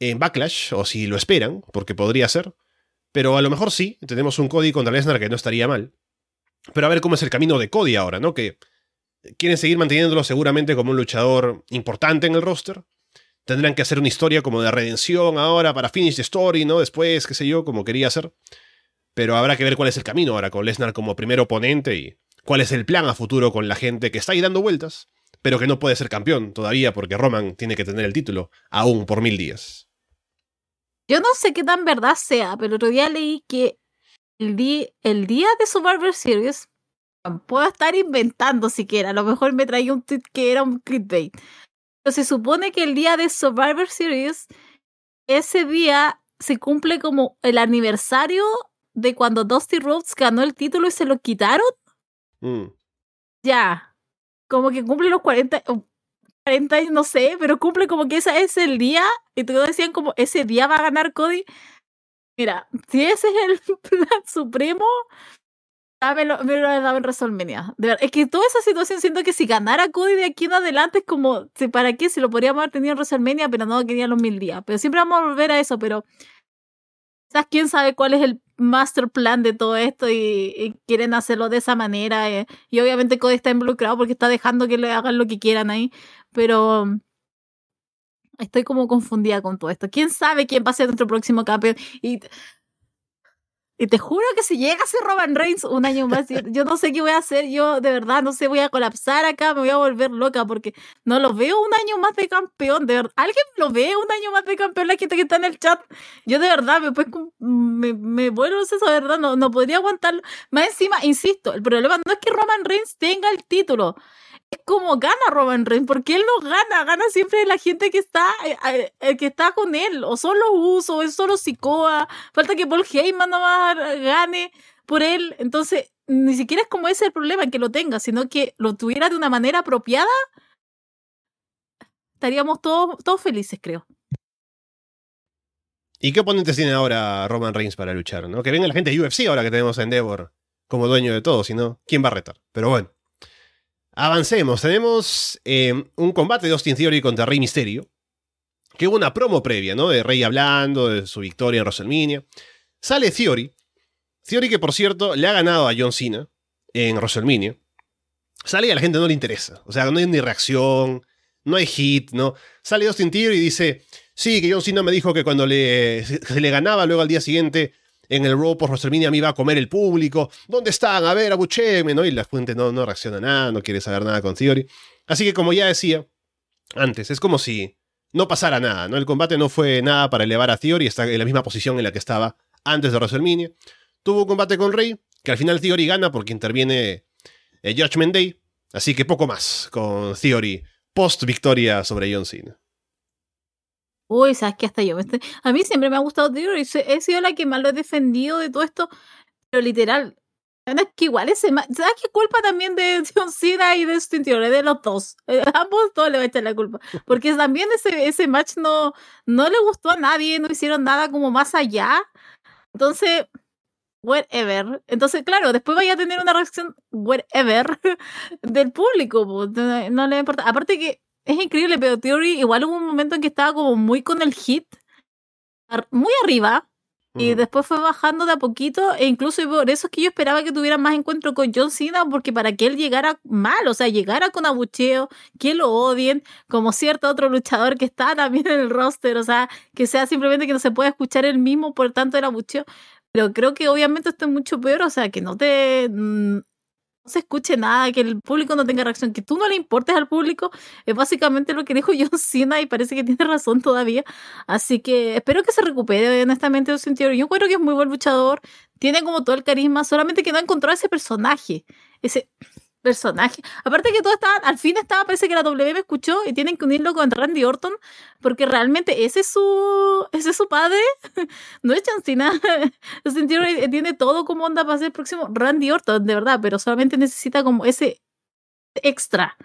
en Backlash o si lo esperan, porque podría ser. Pero a lo mejor sí, tenemos un Cody contra Lesnar que no estaría mal. Pero a ver cómo es el camino de Cody ahora, ¿no? Que quieren seguir manteniéndolo seguramente como un luchador importante en el roster. Tendrán que hacer una historia como de redención ahora para finish the story, ¿no? Después, qué sé yo, como quería hacer. Pero habrá que ver cuál es el camino ahora con Lesnar como primer oponente y cuál es el plan a futuro con la gente que está ahí dando vueltas pero que no puede ser campeón todavía porque Roman tiene que tener el título, aún por mil días. Yo no sé qué tan verdad sea, pero otro día leí que el, el día de Survivor Series, puedo estar inventando siquiera, a lo mejor me traía un tweet que era un clickbait, pero se supone que el día de Survivor Series, ese día se cumple como el aniversario de cuando Dusty Rhodes ganó el título y se lo quitaron. Mm. Ya, como que cumple los 40, 40 no sé, pero cumple como que ese es el día, y todos decían como, ese día va a ganar Cody. Mira, si ese es el [LAUGHS] plan supremo, dámelo, me lo dado en WrestleMania. De verdad, es que toda esa situación siento que si ganara Cody de aquí en adelante es como, ¿para qué? Si lo podríamos haber tenido en WrestleMania, pero no quería los mil días. Pero siempre vamos a volver a eso, pero quizás quién sabe cuál es el master plan de todo esto y, quieren hacerlo de esa manera. Eh, y obviamente Cody está involucrado porque está dejando que le hagan lo que quieran ahí. Pero estoy como confundida con todo esto. ¿Quién sabe quién va a ser nuestro próximo campeón? Y y te juro que si llega a ser Roman Reigns un año más, yo no sé qué voy a hacer, yo de verdad no sé, voy a colapsar acá, me voy a volver loca porque no lo veo un año más de campeón, de verdad. ¿Alguien lo ve un año más de campeón? La gente que está en el chat, yo de verdad me, pues, me, me vuelvo eso, de verdad, no, no podría aguantarlo. Más encima, insisto, el problema no es que Roman Reigns tenga el título, como gana Roman Reigns, porque él no gana, gana siempre la gente que está, eh, eh, el que está con él, o solo Uso, o es solo Sikoa, falta que Paul Heyman nomás gane por él, entonces ni siquiera es como ese el problema que lo tenga, sino que lo tuviera de una manera apropiada, estaríamos todos, todos felices, creo. ¿Y qué oponentes tiene ahora Roman Reigns para luchar? ¿no? Que venga la gente de UFC ahora que tenemos a Endeavor como dueño de todo, si no, ¿quién va a retar? Pero bueno. Avancemos, tenemos eh, un combate de Austin Theory contra Rey Mysterio, que hubo una promo previa, ¿no? De Rey hablando de su victoria en WrestleMania. Sale Theory, Theory que por cierto le ha ganado a John Cena en WrestleMania. Sale y a la gente no le interesa, o sea, no hay ni reacción, no hay hit, ¿no? Sale Austin Theory y dice, sí, que John Cena me dijo que cuando le, le ganaba luego al día siguiente en el Raw por WrestleMania me iba a comer el público. ¿Dónde están? A ver, abucheme, ¿no? Y la fuente no, no reacciona nada, no quiere saber nada con Theory. Así que como ya decía antes, es como si no pasara nada, ¿no? El combate no fue nada para elevar a Theory, está en la misma posición en la que estaba antes de WrestleMania. Tuvo un combate con Rey, que al final Theory gana porque interviene el Judgment Day. Así que poco más con Theory post victoria sobre John Cena. Uy, sabes que hasta yo estoy... A mí siempre me ha gustado Theory, he sido la que más lo he defendido de todo esto, pero literal, es que igual ese ¿sabes qué culpa también de [LAUGHS] John Cena y de Austin Theory? De los dos. Eh, [LAUGHS] ambos todos le va a echar la culpa. Porque también ese, ese match no, no le gustó a nadie, no hicieron nada como más allá. Entonces, whatever. Entonces, claro, después vaya a tener una reacción whatever [LAUGHS] del público. No, no le importa. Aparte que es increíble, pero Theory igual hubo un momento en que estaba como muy con el hit, muy arriba, Y después fue bajando de a poquito, e incluso por eso es que yo esperaba que tuviera más encuentro con John Cena, porque para que él llegara mal, o sea, llegara con abucheo, que lo odien, como cierto otro luchador que está también en el roster, o sea, que sea simplemente que no se pueda escuchar el mismo por tanto el abucheo. Pero creo que obviamente esto es mucho peor, o sea, que no te mm, se escuche nada, que el público no tenga reacción, que tú no le importes al público, es básicamente lo que dijo [LAUGHS] John Cena y parece que tiene razón todavía. Así que espero que se recupere honestamente de sentido. Yo creo que es muy buen luchador, tiene como todo el carisma, solamente que no encontró ese personaje, ese personaje. Aparte que todo está, al fin estaba, parece que la W me escuchó y tienen que unirlo con Randy Orton, porque realmente ese es su, ese es su padre, [LAUGHS] no es Chancina. [LAUGHS] tiene todo como onda para ser el próximo Randy Orton, de verdad, pero solamente necesita como ese extra.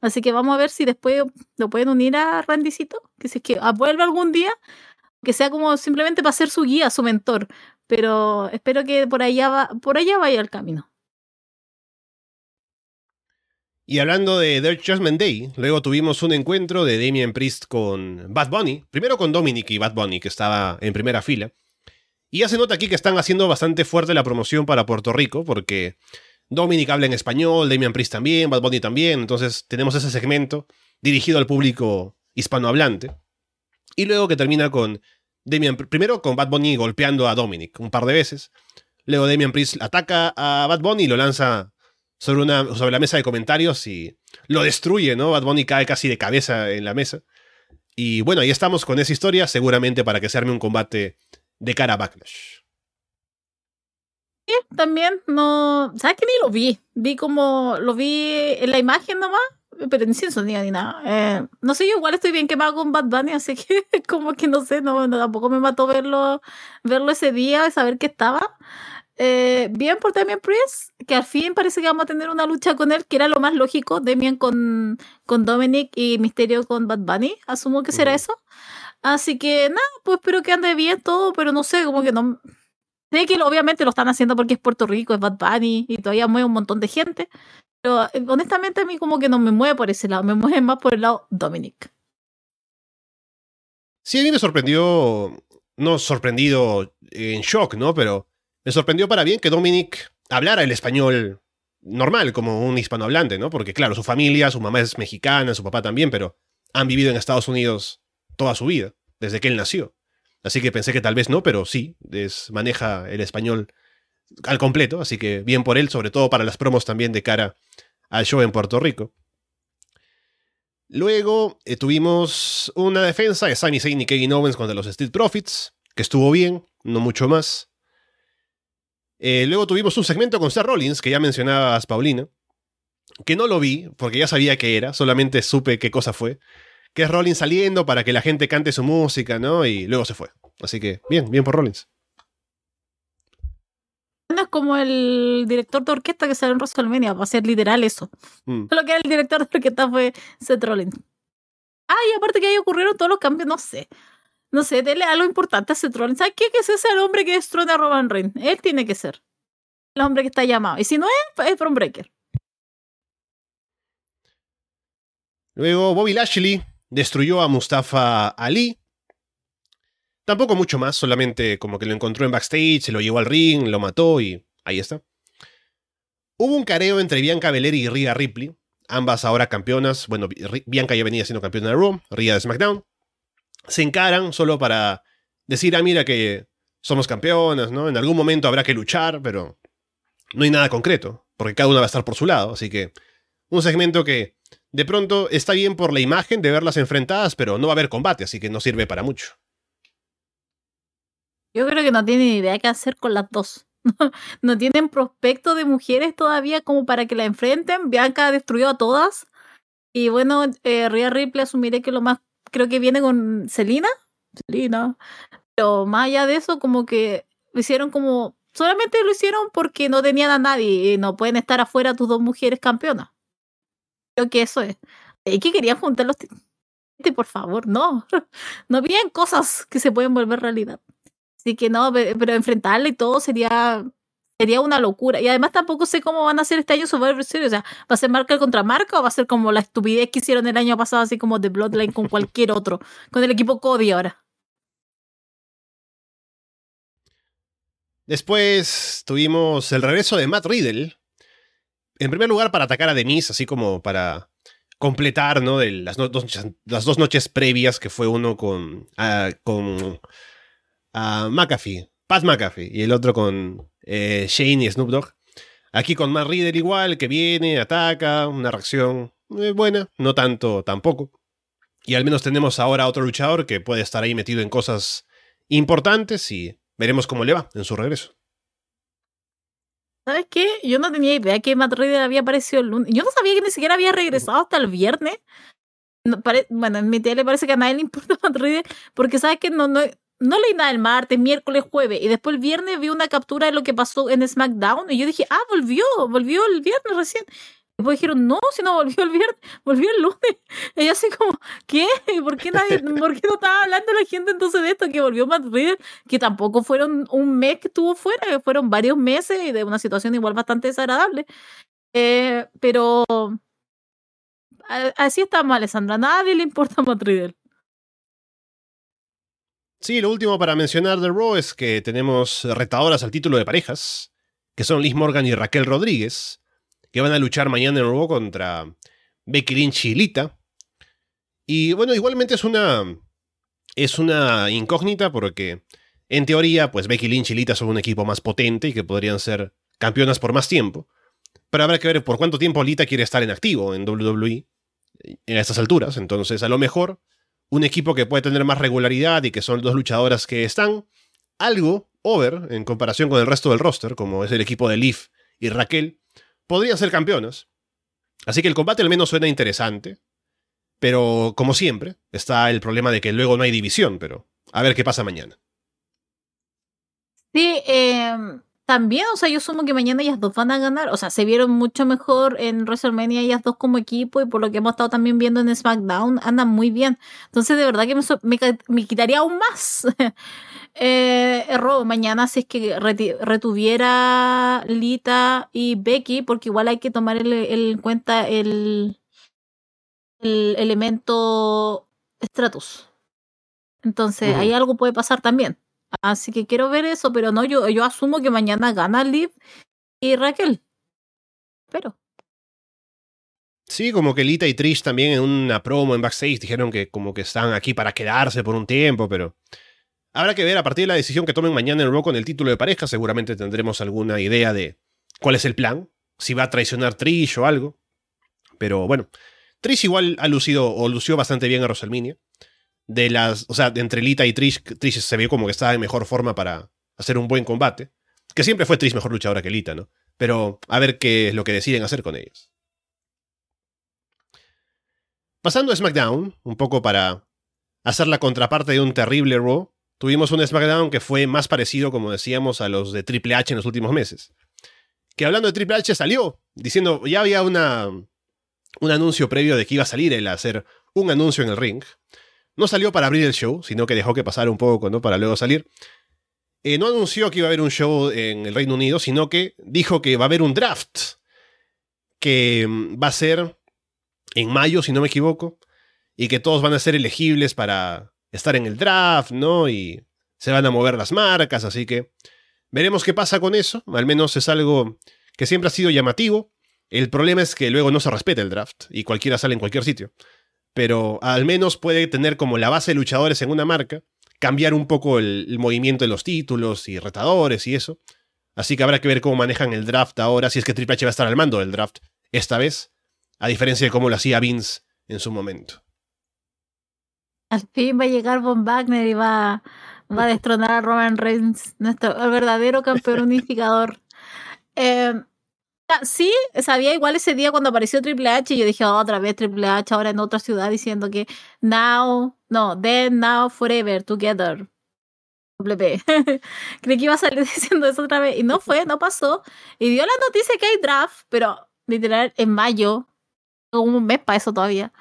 Así que vamos a ver si después lo pueden unir a Randycito, que si es que vuelve algún día, que sea como simplemente para ser su guía, su mentor. Pero espero que por allá va, por allá vaya el camino. Y hablando de Dirt Judgment Day, luego tuvimos un encuentro de Damien Priest con Bad Bunny, primero con Dominic y Bad Bunny, que estaba en primera fila. Y ya se nota aquí que están haciendo bastante fuerte la promoción para Puerto Rico, porque Dominic habla en español, Damien Priest también, Bad Bunny también, entonces tenemos ese segmento dirigido al público hispanohablante. Y luego que termina con Damien, primero con Bad Bunny golpeando a Dominic un par de veces. Luego Damien Priest ataca a Bad Bunny y lo lanza sobre, una, sobre la mesa de comentarios y lo destruye, ¿no? Bad Bunny cae casi de cabeza en la mesa. Y bueno, ahí estamos con esa historia, seguramente para que se arme un combate de cara a Backlash. Sí, también no. ¿Sabes que ni lo vi? Vi como. Lo vi en la imagen nomás, pero ni sin sonido ni nada. Eh, no sé, yo igual estoy bien quemado con Bad Bunny, así que [LAUGHS] como que no sé, no, tampoco me mató verlo, verlo ese día, saber que estaba. Eh, bien por Damien Priest, que al fin parece que vamos a tener una lucha con él, que era lo más lógico, Damien con, con Dominic y Misterio con Bad Bunny, asumo que será eso. Así que nada, pues espero que ande bien todo, pero no sé, como que no... Sé que obviamente lo están haciendo porque es Puerto Rico, es Bad Bunny y todavía mueve un montón de gente, pero eh, honestamente a mí como que no me mueve por ese lado, me mueve más por el lado Dominic. Sí, a mí me sorprendió, no sorprendido en shock, ¿no? Pero me sorprendió para bien que Dominic hablara el español normal, como un hispanohablante, ¿no? Porque claro, su familia, su mamá es mexicana, su papá también, pero han vivido en Estados Unidos toda su vida, desde que él nació. Así que pensé que tal vez no, pero sí, maneja el español al completo, así que bien por él, sobre todo para las promos también de cara al show en Puerto Rico. Luego eh, tuvimos una defensa de Sami Zayn y Kevin Owens contra los Street Profits, que estuvo bien, no mucho más. Eh, luego tuvimos un segmento con Seth Rollins, que ya mencionabas, Paulina, que no lo vi, porque ya sabía qué era, solamente supe qué cosa fue, que es Rollins saliendo para que la gente cante su música, ¿no? Y luego se fue. Así que, bien, bien por Rollins. No es como el director de orquesta que sale en WrestleMania, va a ser literal eso. Mm. Lo que era el director de orquesta fue Seth Rollins. Ah, y aparte que ahí ocurrieron todos los cambios, no sé. No sé, dele algo importante a ese troll. ¿Sabes qué? Que ese es el hombre que destruye a Roman Reigns. Él tiene que ser. El hombre que está llamado. Y si no es, es From Breaker. Luego Bobby Lashley destruyó a Mustafa Ali. Tampoco mucho más, solamente como que lo encontró en backstage, se lo llevó al ring, lo mató y ahí está. Hubo un careo entre Bianca Belair y Rhea Ripley, ambas ahora campeonas. Bueno, Bianca ya venía siendo campeona de Raw, Rhea de SmackDown se encaran solo para decir, ah, mira que somos campeonas, ¿no? En algún momento habrá que luchar, pero no hay nada concreto, porque cada una va a estar por su lado, así que un segmento que de pronto está bien por la imagen de verlas enfrentadas, pero no va a haber combate, así que no sirve para mucho. Yo creo que no tienen idea qué hacer con las dos. [LAUGHS] no tienen prospecto de mujeres todavía como para que la enfrenten. Bianca ha destruido a todas. Y bueno, eh, Rhea Ripley asumiré que lo más creo que viene con Selina. Selina. Pero más allá de eso, como que lo hicieron como. Solamente lo hicieron porque no tenían a nadie y no pueden estar afuera tus dos mujeres campeonas. Creo que eso es. ¿Y que querían juntar los por favor, no. [LAUGHS] No habían cosas que se pueden volver realidad. Así que no, pero enfrentarle y todo sería sería una locura. Y además tampoco sé cómo van a hacer este año Survivor Series. O sea, ¿va a ser marca contra marca o va a ser como la estupidez que hicieron el año pasado, así como de Bloodline con cualquier otro? Con el equipo Cody ahora. Después tuvimos el regreso de Matt Riddle. En primer lugar, para atacar a Denise, así como para completar, ¿no? De las, dos, las dos noches previas, que fue uno con, uh, con uh, McAfee, Pat McAfee, y el otro con eh, Shane y Snoop Dogg. Aquí con Matt Riddle igual, que viene, ataca, una reacción eh, buena, no tanto tampoco. Y al menos tenemos ahora otro luchador que puede estar ahí metido en cosas importantes y veremos cómo le va en su regreso. ¿Sabes qué? Yo no tenía idea que Matt Riddle había aparecido el lunes. Yo no sabía que ni siquiera había regresado hasta el viernes. bueno, en mi tele parece que a nadie le importa [LAUGHS] Matt Riddle porque sabes que no, no, no leí nada el martes, miércoles, jueves, y después el viernes vi una captura de lo que pasó en SmackDown, y yo dije, ah, volvió, volvió el viernes recién. Después dijeron, no, si no volvió el viernes, volvió el lunes. [LAUGHS] Y yo así como, ¿qué? ¿Por qué, nadie, [LAUGHS] ¿por qué no estaba hablando la gente entonces de esto? Que volvió Matt Riddle, que tampoco fueron un mes que estuvo fuera, que fueron varios meses y de una situación igual bastante desagradable. Eh, pero así estamos, Alessandra. A nadie le importa Matt Riddle. Sí, lo último para mencionar de Raw es que tenemos retadoras al título de parejas, que son Liz Morgan y Raquel Rodríguez, que van a luchar mañana en Raw contra Becky Lynch y Lita. Y bueno, igualmente es una es una incógnita porque en teoría, pues Becky Lynch y Lita son un equipo más potente y que podrían ser campeonas por más tiempo. Pero habrá que ver por cuánto tiempo Lita quiere estar en activo en WWE en estas alturas. Entonces, a lo mejor un equipo que puede tener más regularidad y que son dos luchadoras que están algo over en comparación con el resto del roster, como es el equipo de Leaf y Raquel, podrían ser campeonas. Así que el combate al menos suena interesante. Pero, como siempre, está el problema de que luego no hay división, pero a ver qué pasa mañana. Sí, eh, también, o sea, yo sumo que mañana ellas dos van a ganar. O sea, se vieron mucho mejor en WrestleMania ellas dos como equipo y por lo que hemos estado también viendo en SmackDown, andan muy bien. Entonces, de verdad que me, me, quitaría aún más. [LAUGHS] eh, error, mañana si es que retuviera Lita y Becky, porque igual hay que tomar en cuenta el, el elemento Stratus. Entonces, ahí algo puede pasar también. Así que quiero ver eso, pero no, yo, asumo que mañana gana Liv y Raquel. Pero. Sí, como que Lita y Trish también en una promo en backstage dijeron que como que están aquí para quedarse por un tiempo, pero habrá que ver a partir de la decisión que tomen mañana en Raw con el título de pareja, seguramente tendremos alguna idea de cuál es el plan, si va a traicionar Trish o algo. Pero bueno, Trish igual ha lucido o lució bastante bien a WrestleMania de las, o sea, entre Lita y Trish, Trish se vio como que estaba en mejor forma para hacer un buen combate. Que siempre fue Trish mejor luchadora que Lita, ¿no? Pero a ver qué es lo que deciden hacer con ellos. Pasando a SmackDown, un poco para hacer la contraparte de un terrible Raw, tuvimos un SmackDown que fue más parecido, como decíamos, a los de Triple H en los últimos meses. Que hablando de Triple H salió, diciendo, ya había una, un anuncio previo de que iba a salir él a hacer un anuncio en el ring. No salió para abrir el show, sino que dejó que pasara un poco ¿no? para luego salir. Eh, no anunció que iba a haber un show en el Reino Unido, sino que dijo que va a haber un draft. Que mm, va a ser en mayo, si no me equivoco. Y que todos van a ser elegibles para estar en el draft, ¿no? Y se van a mover las marcas, así que veremos qué pasa con eso. Al menos es algo que siempre ha sido llamativo. El problema es que luego no se respeta el draft y cualquiera sale en cualquier sitio pero al menos puede tener como la base de luchadores en una marca, cambiar un poco el, movimiento de los títulos y retadores y eso. Así que habrá que ver cómo manejan el draft ahora, si es que Triple H va a estar al mando del draft esta vez, a diferencia de cómo lo hacía Vince en su momento. Al fin va a llegar Von Wagner y va, va a [LAUGHS] destronar a Roman Reigns, nuestro el verdadero campeón unificador. [LAUGHS] Eh, sí, sabía igual ese día cuando apareció Triple H y yo dije, otra vez Triple H ahora en otra ciudad diciendo que now, no, then, now, forever, together. WP. [LAUGHS] Creí que iba a salir [LAUGHS] diciendo eso otra vez y no fue, no pasó. Y dio la noticia que hay draft, pero literal en mayo, como un mes para eso todavía.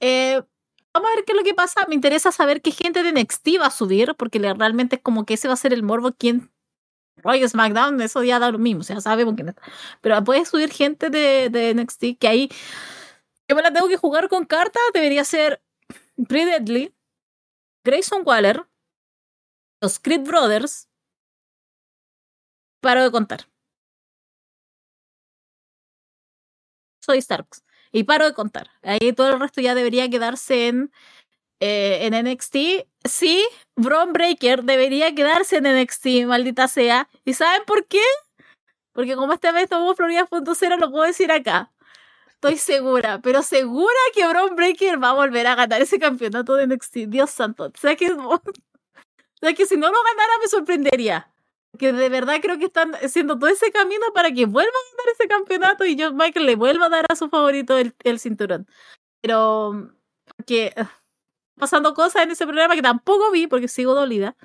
Eh, vamos a ver qué es lo que pasa. Me interesa saber qué gente de NXT va a subir, porque realmente es como que ese va a ser el morbo, quién Oye, SmackDown, eso ya da lo mismo, o sea, sabemos que no Pero puede subir gente de, de NXT que ahí yo me la tengo que jugar con cartas, debería ser Pre Deadly, Grayson Waller, los Creed Brothers, Paro de contar. Soy Starks. Y paro de contar. Ahí todo el resto ya debería quedarse en, eh, en NXT. Sí, Braun Breaker debería quedarse en NXT, maldita sea. ¿Y saben por qué? Porque como esta vez tomamos Florida.0, lo puedo decir acá. Estoy segura, pero segura que Braun Breaker va a volver a ganar ese campeonato de NXT. Dios santo. O sea que, [LAUGHS] o sea que si no lo ganara me sorprendería. Que de verdad creo que están haciendo todo ese camino para que vuelva a ganar ese campeonato y John Michael le vuelva a dar a su favorito el, el cinturón. Pero que pasando cosas en ese programa que tampoco vi porque sigo dolida.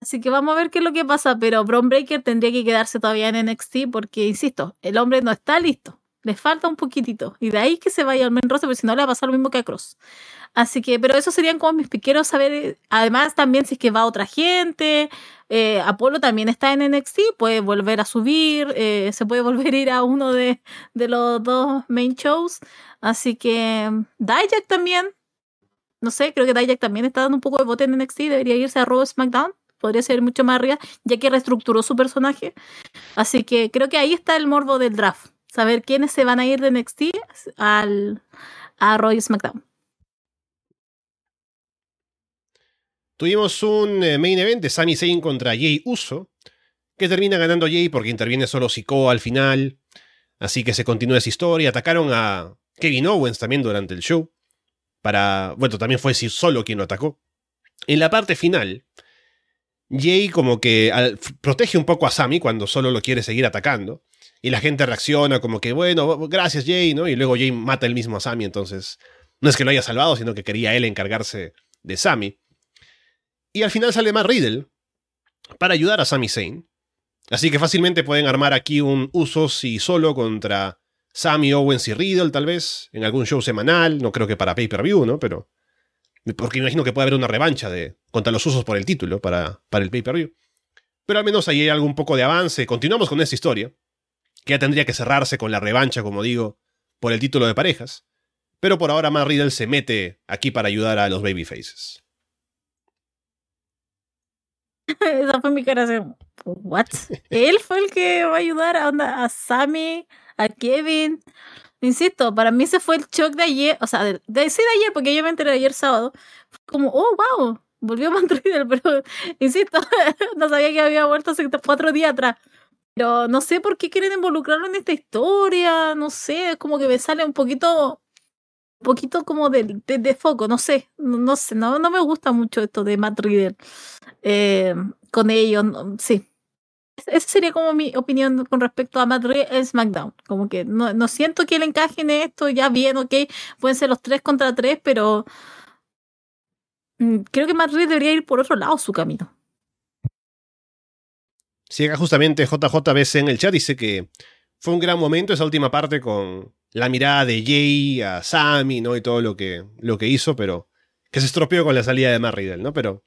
Así que vamos a ver qué es lo que pasa, pero Braun Breaker tendría que quedarse todavía en NXT porque, insisto, el hombre no está listo. Le falta un poquitito. Y de ahí que se vaya al main roster, porque si no le va a pasar lo mismo que a Cross. Así que, pero eso serían como mis piqueros saber. Además, también si es que va otra gente. Eh, Apolo también está en NXT, puede volver a subir. Eh, se puede volver a ir a uno de, de los dos main shows. Así que, Dijak también. No sé, creo que Dijak también está dando un poco de bote en NXT. Debería irse a Raw SmackDown podría ser mucho más arriba, ya que reestructuró su personaje. Así que creo que ahí está el morbo del draft. Saber quiénes se van a ir de NXT al, a Roy SmackDown. Tuvimos un eh, main event de Sami Zayn contra Jay Uso, que termina ganando Jay porque interviene solo Sikoa al final. Así que se continúa esa historia. Atacaron a Kevin Owens también durante el show. Para. Bueno, también fue solo quien lo atacó. En la parte final, Jay como que protege un poco a Sammy cuando solo lo quiere seguir atacando. Y la gente reacciona como que, bueno, gracias Jay, ¿no? Y luego Jay mata el mismo a Sammy, entonces no es que lo haya salvado, sino que quería él encargarse de Sammy. Y al final sale más Riddle para ayudar a Sami Zayn. Así que fácilmente pueden armar aquí un Usos y solo contra Sammy, Owens y Riddle, tal vez, en algún show semanal. No creo que para pay-per-view, ¿no? Pero. Porque imagino que puede haber una revancha de, contra los Usos por el título para, para el pay-per-view. Pero al menos ahí hay algún poco de avance. Continuamos con esta historia, que ya tendría que cerrarse con la revancha, como digo, por el título de parejas. Pero por ahora Matt Riddle se mete aquí para ayudar a los babyfaces. [LAUGHS] Esa fue mi cara de, ¿what? [LAUGHS] Él fue el que va a ayudar a, a Sammy, a Kevin. Insisto, para mí ese fue el shock de ayer, o sea, de, de, sí ayer, porque yo me enteré ayer sábado. Como, oh, wow, volvió Matt Riddle, [LAUGHS] pero insisto, [LAUGHS] no sabía que había vuelto hace cuatro días atrás. Pero no sé por qué quieren involucrarlo en esta historia, no sé, es como que me sale un poquito un poquito como de, de, foco, no sé, no, sé, no, no me gusta mucho esto de Matt Riddle eh, con ellos, sí. Esa sería como mi opinión con respecto a Matt en SmackDown. Como que no, no siento que él encaje en esto, ya bien, ok, pueden ser los tres contra tres, pero mm, creo que Matt debería ir por otro lado su camino. Sí, acá justamente JJBC en el chat dice que fue un gran momento esa última parte con la mirada de Jay a Sammy, ¿no? Y todo lo que, lo que hizo, pero que se estropeó con la salida de Matt ¿no? Pero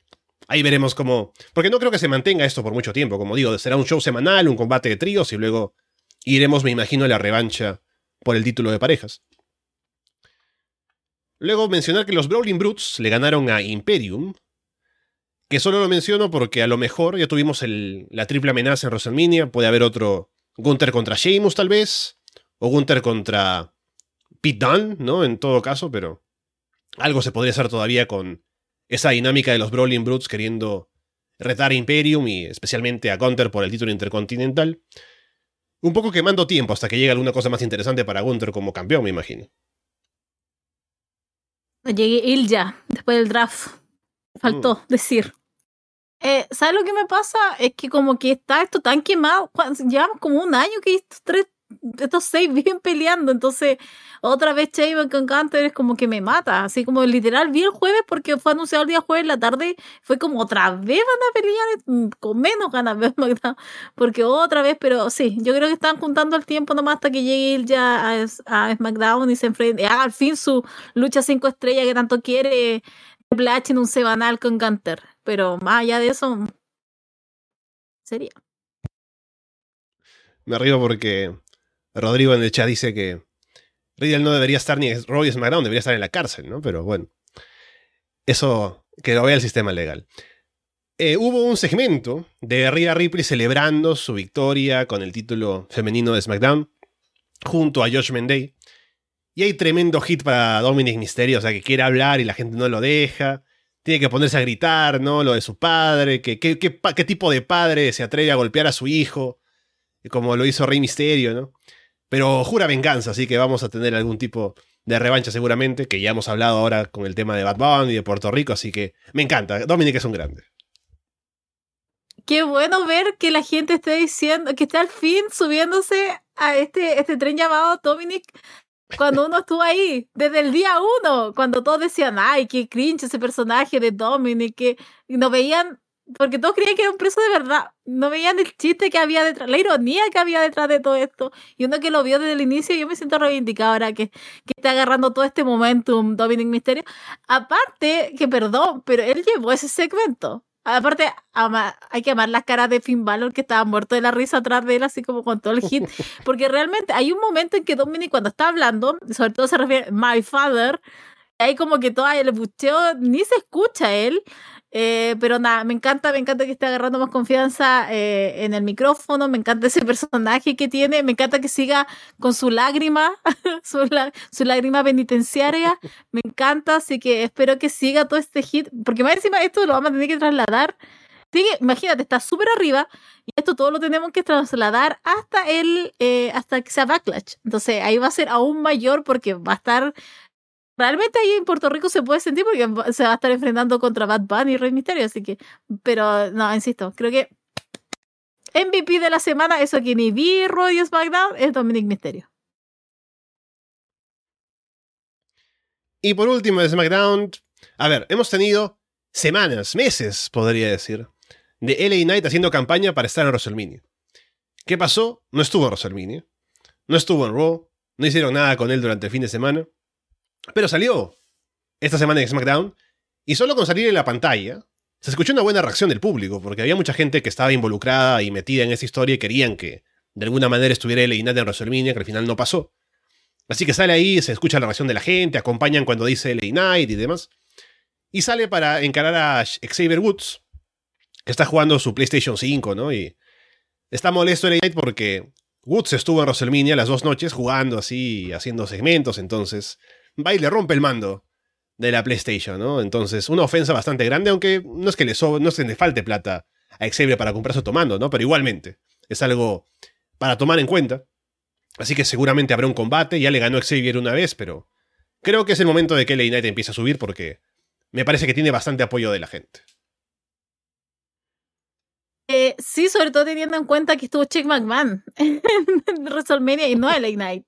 ahí veremos cómo... Porque no creo que se mantenga esto por mucho tiempo, como digo, será un show semanal, un combate de tríos y luego iremos, me imagino, a la revancha por el título de parejas. Luego mencionar que los Brawling Brutes le ganaron a Imperium, que solo lo menciono porque a lo mejor ya tuvimos la triple amenaza en WrestleMania, puede haber otro Gunther contra Sheamus tal vez, o Gunther contra Pete Dunne, ¿no? En todo caso, pero algo se podría hacer todavía con esa dinámica de los Brawling Brutes queriendo retar a Imperium y especialmente a Gunther por el título intercontinental. Un poco quemando tiempo hasta que llegue alguna cosa más interesante para Gunther como campeón, me imagino. Llegué él ya, después del draft. Faltó mm. decir. Eh, ¿Sabes lo que me pasa? Es que como que está esto tan quemado. Llevamos como un año que estos tres estos seis viven peleando, entonces otra vez Chayman con Canter es como que me mata, así como literal vi el jueves porque fue anunciado el día jueves en la tarde, fue como otra vez van a pelear mm, con menos ganas, [LAUGHS] porque otra vez, pero sí, yo creo que están juntando el tiempo nomás hasta que llegue él ya a, SmackDown y se enfrente, haga al fin su lucha cinco estrellas que tanto quiere Triple H en un semanal con Gunter, pero más allá de eso, sería. Me río porque Rodrigo en el chat dice que Riddle no debería estar ni en SmackDown, debería estar en la cárcel, ¿no? Pero bueno, eso que lo vea el sistema legal. eh, hubo un segmento de Rhea Ripley celebrando su victoria con el título femenino de SmackDown junto a Josh Mendey. Y hay tremendo hit para Dominic Mysterio, o sea, que quiere hablar y la gente no lo deja. Tiene que ponerse a gritar, ¿no? Lo de su padre, qué tipo de padre se atreve a golpear a su hijo, como lo hizo Rey Mysterio, ¿no? Pero jura venganza, así que vamos a tener algún tipo de revancha seguramente, que ya hemos hablado ahora con el tema de Bunny y de Puerto Rico, así que me encanta. Dominic es un grande. Qué bueno ver que la gente esté diciendo, que está al fin subiéndose a este, este tren llamado Dominic cuando uno estuvo ahí, desde el día uno, cuando todos decían, ay, qué cringe ese personaje de Dominic, que no veían, porque todos creían que era un preso de verdad, no veían el chiste que había detrás, la ironía que había detrás de todo esto, y uno que lo vio desde el inicio, yo me siento reivindicada ahora que, que está agarrando todo este momentum Dominic Misterio. Aparte, que perdón, pero él llevó ese segmento. Aparte, hay que amar las caras de Finn Balor que estaba muerto de la risa atrás de él, así como con todo el hit. [LAUGHS] Porque realmente hay un momento en que Dominic, cuando está hablando, sobre todo se refiere a My Father, hay como que todo el bucheo, ni se escucha él. Eh, pero nada, me encanta, me encanta que esté agarrando más confianza eh, en el micrófono, me encanta ese [LAUGHS] personaje que tiene, me encanta que siga con su lágrima, [LAUGHS] su, su, lágrima penitenciaria, me encanta, así que espero que siga todo este hit, porque más encima esto lo vamos a tener que trasladar. imagínate, está súper arriba y esto todo lo tenemos que trasladar hasta el, eh, hasta que sea Backlash. Entonces ahí va a ser aún mayor porque va a estar realmente ahí en Puerto Rico se puede sentir porque se va a estar enfrentando contra Bad Bunny y Rey Misterio, así que, pero no, insisto, creo que MVP de la semana, eso que ni vi Roy SmackDown, es Dominic Misterio. Y por último de SmackDown, a ver, hemos tenido semanas, meses, podría decir, de LA Knight haciendo campaña para estar en WrestleMania. ¿Qué pasó? No estuvo en WrestleMania, no estuvo en Raw, no hicieron nada con él durante el fin de semana. Pero salió esta semana en SmackDown y solo con salir en la pantalla se escuchó una buena reacción del público, porque había mucha gente que estaba involucrada y metida en esa historia y querían que de alguna manera estuviera el Knight en WrestleMania, que al final no pasó. Así que sale ahí, se escucha la reacción de la gente, acompañan cuando dice LA Knight y demás. Y sale para encarar a Xavier Woods, que está jugando su PlayStation 5, ¿no? Y está molesto LA Knight porque Woods estuvo en WrestleMania las dos noches jugando así, haciendo segmentos, entonces va y le rompe el mando de la PlayStation, ¿no? Entonces, una ofensa bastante grande, aunque no es que le, no se le falte plata a Xavier para comprar su tomando, ¿no? Pero igualmente, es algo para tomar en cuenta. Así que seguramente habrá un combate, ya le ganó Xavier una vez, pero creo que es el momento de que LA Knight empiece a subir porque me parece que tiene bastante apoyo de la gente. Eh, sí, sobre todo teniendo en cuenta que estuvo Chick McMahon [LAUGHS] en WrestleMania y no LA Knight.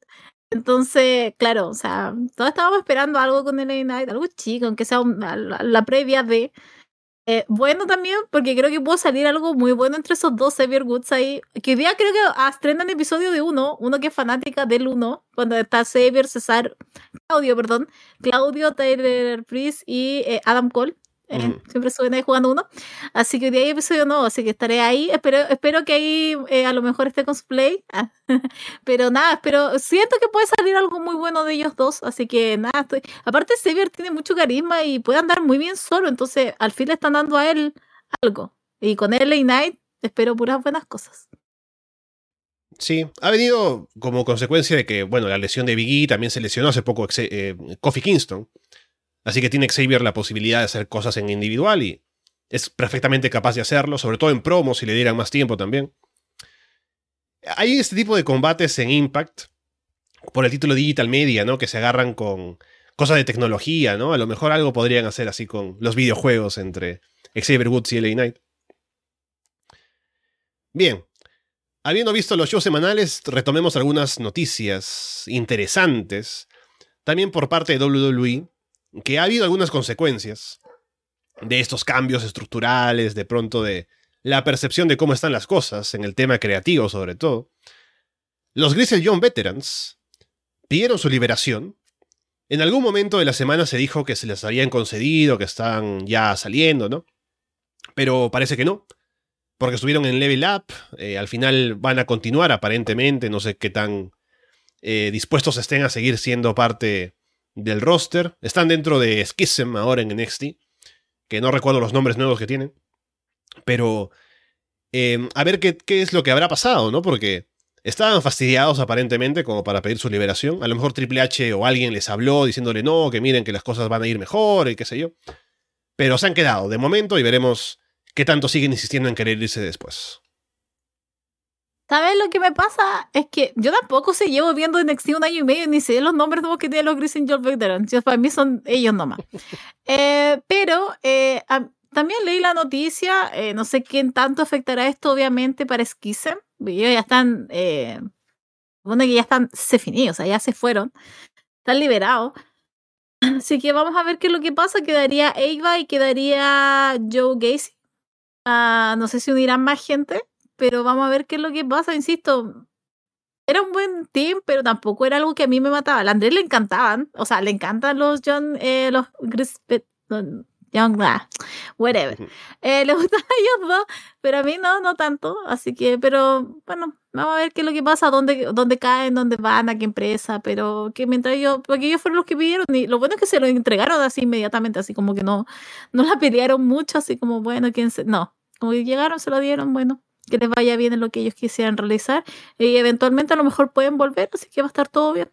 Entonces, claro, o sea, todos estábamos esperando algo con el Night, algo chico, aunque sea la, previa de. Eh, bueno también, porque creo que pudo salir algo muy bueno entre esos dos Xavier Woods ahí. Que hoy día creo que estrenan episodio de uno, uno que es fanática del uno, cuando está Xavier, César, Claudio, perdón, Claudio, Taylor Priest y eh, Adam Cole. Eh, siempre suben ahí jugando uno. Así que de ahí episodio nuevo, así que estaré ahí. Espero, espero que ahí eh, a lo mejor esté con su play. Ah, [LAUGHS] pero nada, espero, siento que puede salir algo muy bueno de ellos dos. Así que nada, estoy. Aparte, Xavier tiene mucho carisma y puede andar muy bien solo. Entonces, al fin le están dando a él algo. Y con él y Night espero puras buenas cosas. Sí, ha venido como consecuencia de que, bueno, la lesión de Biggie también se lesionó hace poco eh, Kofi Kingston. Así que tiene Xavier la posibilidad de hacer cosas en individual y es perfectamente capaz de hacerlo, sobre todo en promos si le dieran más tiempo también. Hay este tipo de combates en Impact, por el título Digital Media, ¿no? Que se agarran con cosas de tecnología, ¿no? A lo mejor algo podrían hacer así con los videojuegos entre Xavier Woods y LA Knight. Bien, habiendo visto los shows semanales, retomemos algunas noticias interesantes, también por parte de WWE, que ha habido algunas consecuencias de estos cambios estructurales, de pronto de la percepción de cómo están las cosas, en el tema creativo sobre todo. Los Grisel Young Veterans pidieron su liberación. En algún momento de la semana se dijo que se les habían concedido, que están ya saliendo, ¿no? Pero parece que no, porque estuvieron en Level Up, eh, al final van a continuar aparentemente, no sé qué tan eh, dispuestos estén a seguir siendo parte del roster. Están dentro de Schism ahora en NXT, que no recuerdo los nombres nuevos que tienen. Pero em, a ver qué, qué, es lo que habrá pasado, ¿no? Porque estaban fastidiados aparentemente como para pedir su liberación. A lo mejor Triple H o alguien les habló diciéndole no, que miren que las cosas van a ir mejor y qué sé yo. Pero se han quedado de momento y veremos qué tanto siguen insistiendo en querer irse después. ¿Sabes lo que me pasa? Es que yo tampoco se llevo viendo NXT un año y medio, ni sé los nombres nuevos que tienen los Green Job Veterans. Para mí son ellos nomás. [LAUGHS] eh, pero eh, también leí la noticia, eh, no sé quién tanto afectará esto, obviamente, para Skism. Ellos ya están, eh, bueno, que ya están se finí, o sea, ya se fueron, están liberados. [CLEARS THROAT] Así que vamos a ver qué es lo que pasa. Quedaría Ava y quedaría Joe Gacy. Uh, no sé si unirán más gente pero vamos a ver qué es lo que pasa, insisto. Era un buen team, pero tampoco era algo que a mí me mataba. A Andrés le encantaban, o sea, le encantan los John, eh, los Young, whatever. Eh, le [LAUGHS] gustan a ellos dos, pero a mí no, no tanto. Así que, pero bueno, vamos a ver qué es lo que pasa, dónde, dónde caen, dónde van, a qué empresa. Pero que mientras yo, porque ellos fueron los que pidieron, y lo bueno es que se lo entregaron así inmediatamente, así como que no, no la [LAUGHS] pelearon mucho, así como, bueno, quién se. No, como que llegaron, se lo dieron, bueno que les vaya bien en lo que ellos quisieran realizar y eventualmente a lo mejor pueden volver, así que va a estar todo bien.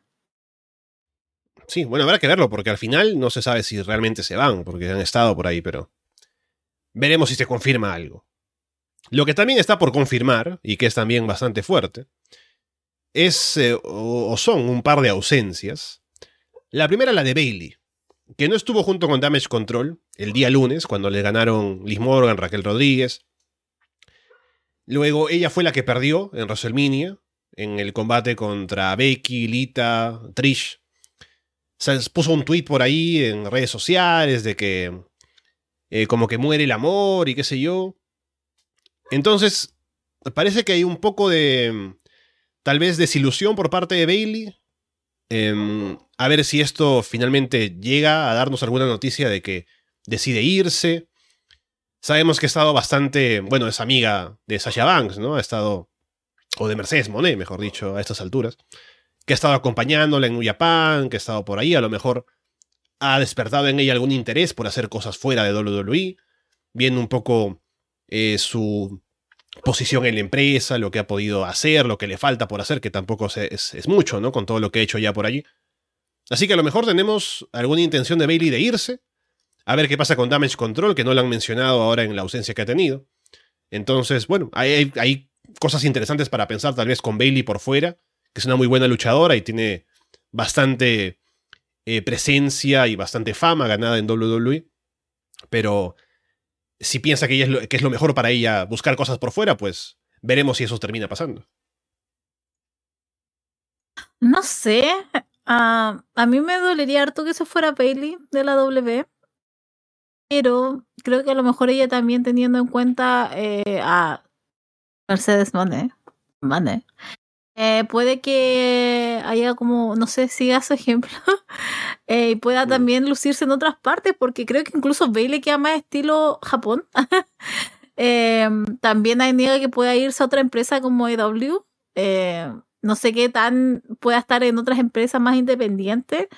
Sí, bueno, habrá que verlo porque al final no se sabe si realmente se van, porque han estado por ahí, pero veremos si se confirma algo. Lo que también está por confirmar, y que es también bastante fuerte, es eh, o son un par de ausencias. La primera, la de Bailey, que no estuvo junto con Damage Control el día lunes, cuando le ganaron Liz Morgan, Raquel Rodríguez, Luego ella fue la que perdió en WrestleMania, en el combate contra Becky, Lita, Trish. Se puso un tweet por ahí en redes sociales de que eh, como que muere el amor y qué sé yo. Entonces, parece que hay un poco de tal vez desilusión por parte de Bailey. Em, a ver si esto finalmente llega a darnos alguna noticia de que decide irse. Sabemos que ha estado bastante, bueno, es amiga de Sasha Banks, ¿no? Ha estado, o de Mercedes Monet, mejor dicho, a estas alturas, que ha estado acompañándola en Japan, que ha estado por ahí, a lo mejor ha despertado en ella algún interés por hacer cosas fuera de WWE, viendo un poco eh, su posición en la empresa, lo que ha podido hacer, lo que le falta por hacer, que tampoco es, es, mucho, ¿no? Con todo lo que ha hecho ya por allí. Así que a lo mejor tenemos alguna intención de Bailey de irse, a ver qué pasa con Damage Control, que no lo han mencionado ahora en la ausencia que ha tenido. Entonces, bueno, hay, hay cosas interesantes para pensar, tal vez con Bailey por fuera, que es una muy buena luchadora y tiene bastante eh, presencia y bastante fama ganada en WWE. Pero si piensa que, es lo, que es lo mejor para ella buscar cosas por fuera, pues veremos si eso termina pasando. No sé. Ah, a mí me dolería harto que eso fuera Bailey de la W pero creo que a lo mejor ella también teniendo en cuenta eh, a Mercedes Mane, Mane eh, puede que haya como, no sé, siga su ejemplo [LAUGHS] eh, y pueda también lucirse en otras partes, porque creo que incluso Bailey queda más estilo Japón. [LAUGHS] también hay niega que pueda irse a otra empresa como EW. no sé qué tan pueda estar en otras empresas más independientes,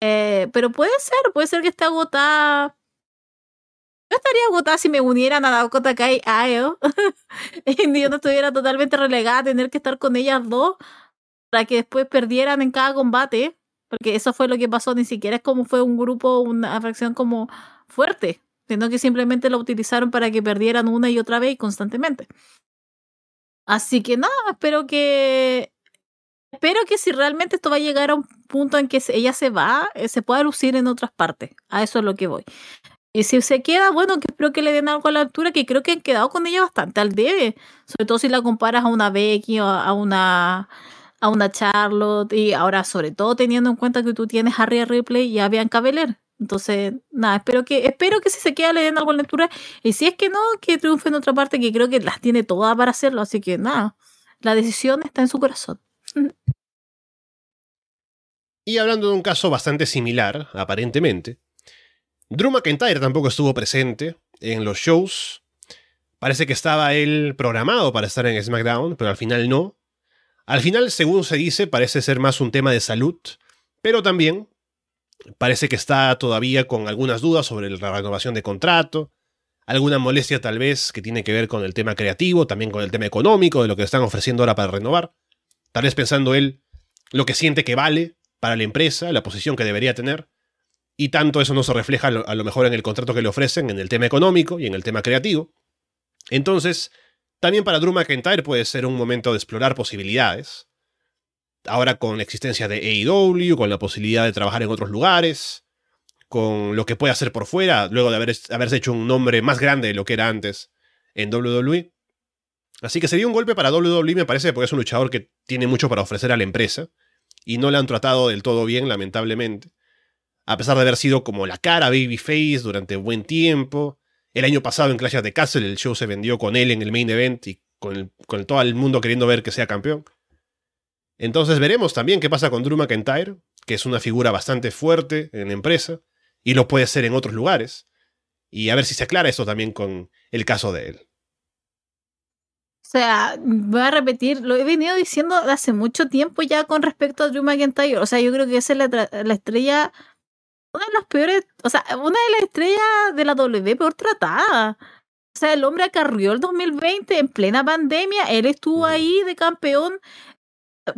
pero puede ser, puede ser que esté agotada [LAUGHS] yo estaría agotada si me unieran a Dakota Kai a Io [LAUGHS] y yo no estuviera totalmente relegada a tener que estar con ellas dos para que después perdieran en cada combate. Porque eso fue lo que pasó, ni siquiera es como fue un grupo, una fracción como fuerte, sino que simplemente lo utilizaron para que perdieran una y otra vez y constantemente. Así que nada, espero que espero que si realmente esto va a llegar a un punto en que ella se va, eh, se pueda lucir en otras partes. A eso es lo que voy. Y si se queda, bueno, que espero que le den algo a la altura, que creo que han quedado con ella bastante al debe. Sobre todo si la comparas a una Becky o a una, a una Charlotte. Y ahora, sobre todo teniendo en cuenta que tú tienes a Rhea Ripley y a Bianca Belair. Entonces, nada, espero que, espero que si se queda le den algo a la altura. Y si es que no, que triunfe en otra parte, que creo que las tiene todas para hacerlo. Así que nada, la decisión está en su corazón. [LAUGHS] Y hablando de un caso bastante similar, aparentemente, Drew McIntyre tampoco estuvo presente en los shows. Parece que estaba él programado para estar en SmackDown, pero al final no. Al final, según se dice, parece ser más un tema de salud, pero también parece que está todavía con algunas dudas sobre la renovación de contrato. alguna molestia tal vez que tiene que ver con el tema creativo, también con el tema económico, de lo que están ofreciendo ahora para renovar. Tal vez pensando él lo que siente que vale para la empresa, la posición que debería tener, y tanto eso no se refleja a lo mejor en el contrato que le ofrecen, en el tema económico y en el tema creativo. Entonces, también para Drew McIntyre puede ser un momento de explorar posibilidades. Ahora con la existencia de AEW, con la posibilidad de trabajar en otros lugares, con lo que puede hacer por fuera, luego de haber, haberse hecho un nombre más grande de lo que era antes en WWE. Así que sería un golpe para WWE, me parece, porque es un luchador que tiene mucho para ofrecer a la empresa y no le han tratado del todo bien, lamentablemente. A pesar de haber sido como la cara babyface durante buen tiempo. El año pasado en Clash of the Castle el show se vendió con él en el main event y con, con todo el mundo queriendo ver que sea campeón. Entonces veremos también qué pasa con Drew McIntyre, que es una figura bastante fuerte en la empresa y lo puede ser en otros lugares. Y a ver si se aclara esto también con el caso de él. O sea, voy a repetir, lo he venido diciendo hace mucho tiempo ya con respecto a Drew McIntyre. O sea, yo creo que esa es la, la estrella, una de las peores, o sea, una de las estrellas de la W peor tratada. O sea, el hombre acarrió el 2020 en plena pandemia, él estuvo ahí de campeón,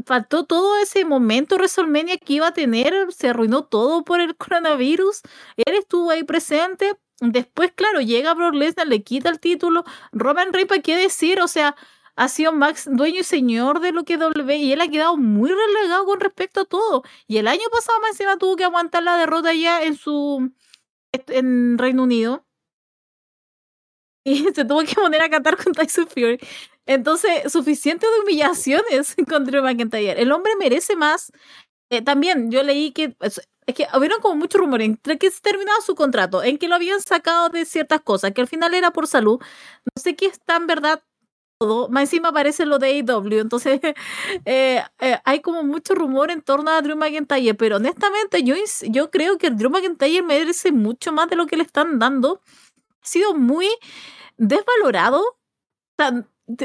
faltó todo ese momento WrestleMania que iba a tener, se arruinó todo por el [LAUGHS] coronavirus, él estuvo ahí presente, Después, claro, llega Brock Lesnar, le quita el título. Roman Reigns, ¿para qué decir? O sea, ha sido Max dueño y señor de lo que W y él ha quedado muy relegado con respecto a todo. Y el año pasado más encima tuvo que aguantar la derrota ya en su en Reino Unido. Y [LAUGHS] se tuvo que poner a cantar con Tyson Fury. Entonces, suficiente de humillaciones [LAUGHS] con Drew McIntyre. El hombre merece más. Eh, también yo leí que es que hubieron como mucho rumor entre que se terminaba su contrato, en que lo habían sacado de ciertas cosas, que al final era por salud. No sé qué es tan verdad todo. Más encima aparece lo de AEW. Entonces, [LAUGHS] eh, eh, hay como mucho rumor en torno a Drew McIntyre. Pero honestamente, yo, yo creo que Drew McIntyre merece mucho más de lo que le están dando. Ha sido muy desvalorado. Sea,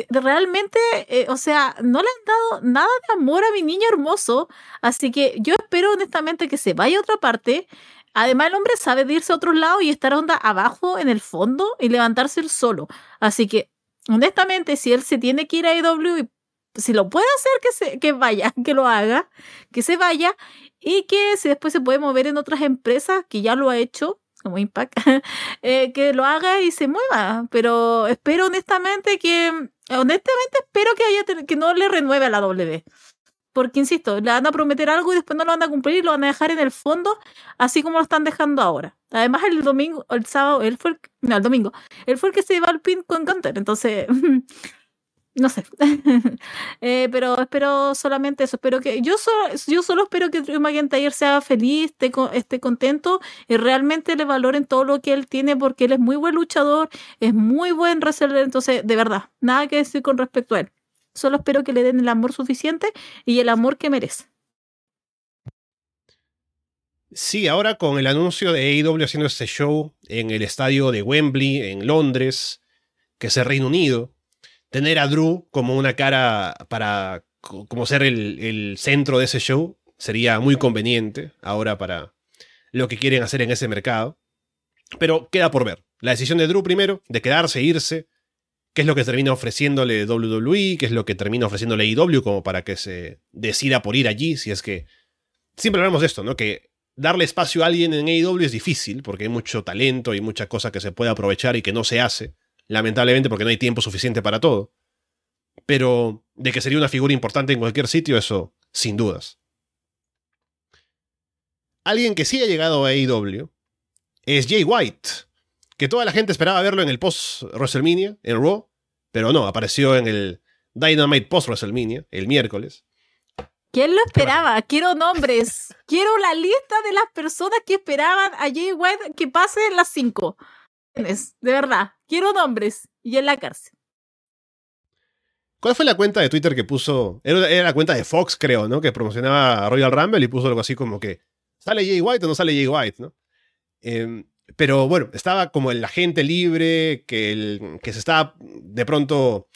realmente, eh, o sea, no le han dado nada de amor a mi niño hermoso, así que yo espero honestamente que se vaya a otra parte. Además, el hombre sabe de irse a otro lado y estar onda abajo en el fondo y levantarse él solo. Así que, honestamente, si él se tiene que ir a IW, si lo puede hacer, que, se, que vaya, [LAUGHS] que lo haga, que se vaya y que si después se puede mover en otras empresas, que ya lo ha hecho, como Impact, [LAUGHS] eh, que lo haga y se mueva. Pero espero honestamente que, honestamente espero que, haya, que no le renueve a la W. Porque, insisto, le van a prometer algo y después no lo van a cumplir y lo van a dejar en el fondo, así como lo están dejando ahora. Además, el domingo, el sábado, él fue el, no, el domingo, él fue el que se iba al pin con Gunter. Entonces, [LAUGHS] no sé. [LAUGHS] eh, pero espero solamente eso. Espero que. Yo solo, yo solo espero que Drew McIntyre sea feliz, esté, esté contento y realmente le valoren todo lo que él tiene porque él es muy buen luchador, es muy buen wrestler. Entonces, de verdad, nada que decir con respecto a él. Solo espero que le den el amor suficiente y el amor que merece. Sí, ahora con el anuncio de AEW haciendo este show en el estadio de Wembley, en Londres, que es el Reino Unido, tener a Drew como una cara para como ser el, centro de ese show sería muy conveniente ahora para lo que quieren hacer en ese mercado. Pero queda por ver. La decisión de Drew primero, de quedarse, irse, qué es lo que termina ofreciéndole WWE, qué es lo que termina ofreciéndole IW como para que se decida por ir allí, si es que... Siempre hablamos de esto, ¿no? Que darle espacio a alguien en AEW es difícil, porque hay mucho talento y mucha cosa que se puede aprovechar y que no se hace lamentablemente porque no hay tiempo suficiente para todo. Pero de que sería una figura importante en cualquier sitio, eso sin dudas. Alguien que sí ha llegado a AEW es Jay White, que toda la gente esperaba verlo en el post WrestleMania, en Raw, pero no, apareció en el Dynamite post WrestleMania, el miércoles. ¿Quién lo esperaba? Quiero nombres. [LAUGHS] Quiero la lista de las personas que esperaban a Jay White que pase en las 5 de verdad. Quiero nombres. Y en la cárcel. ¿Cuál fue la cuenta de Twitter que puso? Era, la cuenta de Fox, creo, ¿no? Que promocionaba a Royal Rumble y puso algo así como que ¿sale Jay White o no sale Jay White, no? Em, pero bueno, estaba como el agente libre, que, que se estaba de pronto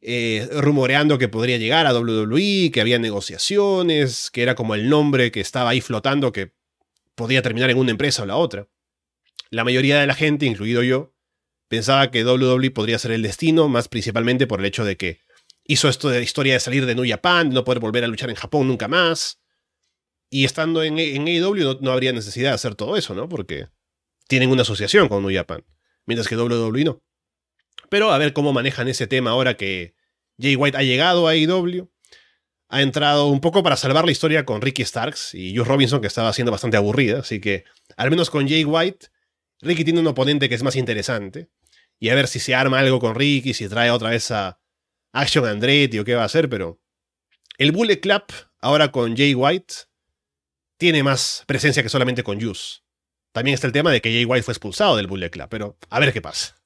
eh, rumoreando que podría llegar a WWE, que había negociaciones, que era como el nombre que estaba ahí flotando, que podía terminar en una empresa o la otra. La mayoría de la gente, incluido yo, Pensaba que WWE podría ser el destino, más principalmente por el hecho de que hizo esto de historia de salir de New Japan, de no poder volver a luchar en Japón nunca más. Y estando en, en AEW no, habría necesidad de hacer todo eso, ¿no? Porque tienen una asociación con New Japan, mientras que WWE no. Pero a ver cómo manejan ese tema ahora que Jay White ha llegado a AEW. Ha entrado un poco para salvar la historia con Ricky Starks y Joe Robinson, que estaba siendo bastante aburrida. Así que, al menos con Jay White, Ricky tiene un oponente que es más interesante. Y a ver si se arma algo con Ricky, si trae otra vez a Action Andretti o qué va a hacer, pero. El Bullet Club, ahora con Jay White, tiene más presencia que solamente con Juice. También está el tema de que Jay White fue expulsado del Bullet Club, pero a ver qué pasa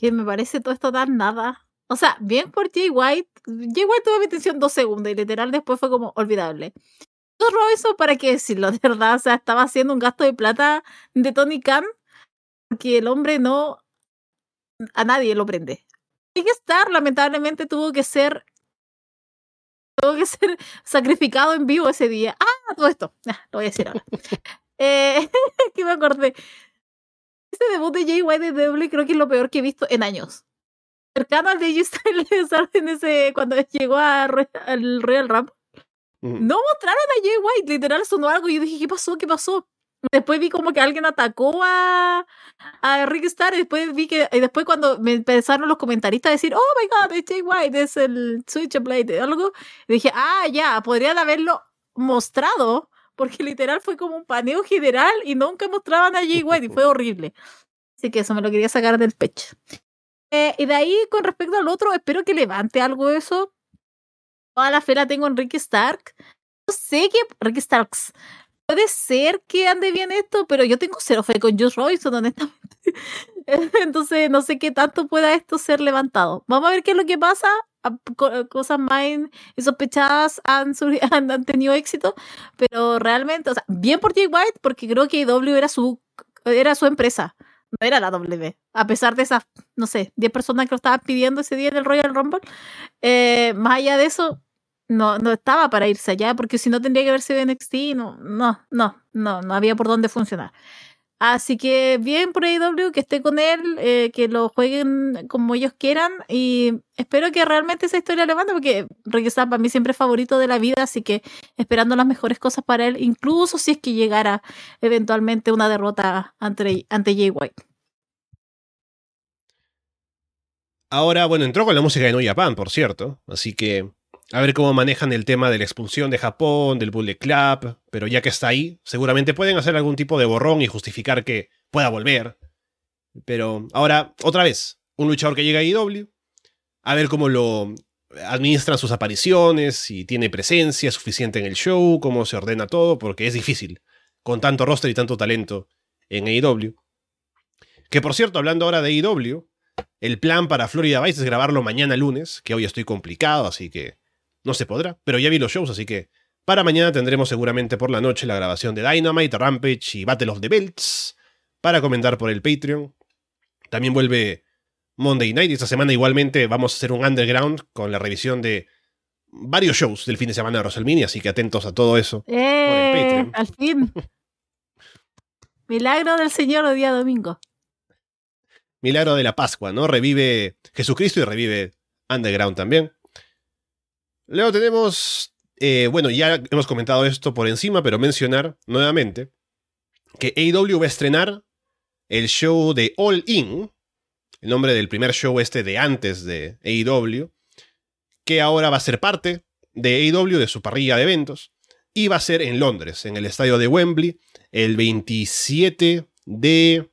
que me parece todo esto tan nada. O sea, bien por Jay White. Jay White tuvo mi atención dos segundos y literal después fue como olvidable. Eso, ¿para qué decirlo? De verdad, o sea, estaba haciendo un gasto de plata de Tony Khan porque el hombre no. A nadie lo prende. Que estar, lamentablemente, tuvo que ser. Tuvo que ser sacrificado en vivo ese día. Ah, todo esto. Ah, lo voy a decir ahora. [LAUGHS] eh, [LAUGHS] que me acordé. Este debut de Jay White de W creo que es lo peor que he visto en años. Cercano al de G Styles [LAUGHS] en ese, cuando llegó al Royal Rumble. No mostraron a Jay White, literal sonó algo y yo dije, ¿qué pasó? ¿Qué pasó? Después vi como que alguien atacó a, a Rick Star y después vi que, y después cuando me empezaron los comentaristas a decir, oh my god, es Jay White, es el Switchblade, algo, dije, ah, ya, podrían haberlo mostrado porque literal fue como un paneo general y nunca mostraban a Jay White y fue horrible. Así que eso me lo quería sacar del pecho. Eh, y de ahí, con respecto al otro, espero que levante algo eso. Toda la fe la tengo en Ricky Stark. No sé que Ricky Starks. Puede ser que ande bien esto, pero yo tengo cero fe con Josh Robinson, honestamente. [LAUGHS] Entonces, no sé qué tanto pueda esto ser levantado. Vamos a ver qué es lo que pasa cosas más insospechadas han, [LAUGHS] han, han, tenido éxito, pero realmente, o sea, bien por Jay White, porque creo que W era su, era su empresa, no era la W, a pesar de esas, no sé, 10 personas que lo estaban pidiendo ese día en el Royal Rumble, eh, más allá de eso, no, no estaba para irse allá, porque si no tendría que verse de NXT, no, no, no, no, no había por dónde funcionar. Así que bien por AEW, que esté con él, eh, que lo jueguen como ellos quieran y espero que realmente esa historia levante porque Ricky para mí siempre es favorito de la vida, así que esperando las mejores cosas para él, incluso si es que llegara eventualmente una derrota ante, ante Jay White. Ahora, bueno, entró con la música de No Japan, por cierto, así que a ver cómo manejan el tema de la expulsión de Japón, del Bullet Club, pero ya que está ahí, seguramente pueden hacer algún tipo de borrón y justificar que pueda volver. Pero ahora, otra vez, un luchador que llega a IW, a ver cómo lo administran sus apariciones, si tiene presencia suficiente en el show, cómo se ordena todo, porque es difícil, con tanto roster y tanto talento en AEW. Que por cierto, hablando ahora de AEW, el plan para Florida Vice es grabarlo mañana lunes, que hoy estoy complicado, así que no se podrá, pero ya vi los shows, así que para mañana tendremos seguramente por la noche la grabación de Dynamite, Rampage y Battle of the Belts para comentar por el Patreon. También vuelve Monday Night y esta semana igualmente vamos a hacer un underground con la revisión de varios shows del fin de semana de WrestleMania, así que atentos a todo eso por el ¡Eh! Patreon. Al fin. [LAUGHS] Milagro del Señor el día domingo. Milagro de la Pascua, ¿no? Revive Jesucristo y revive Underground también. Luego tenemos, eh, bueno, ya hemos comentado esto por encima, pero mencionar nuevamente que AEW va a estrenar el show de All In, el nombre del primer show este de antes de AEW, que ahora va a ser parte de AEW, de su parrilla de eventos, y va a ser en Londres, en el estadio de Wembley, el 27 de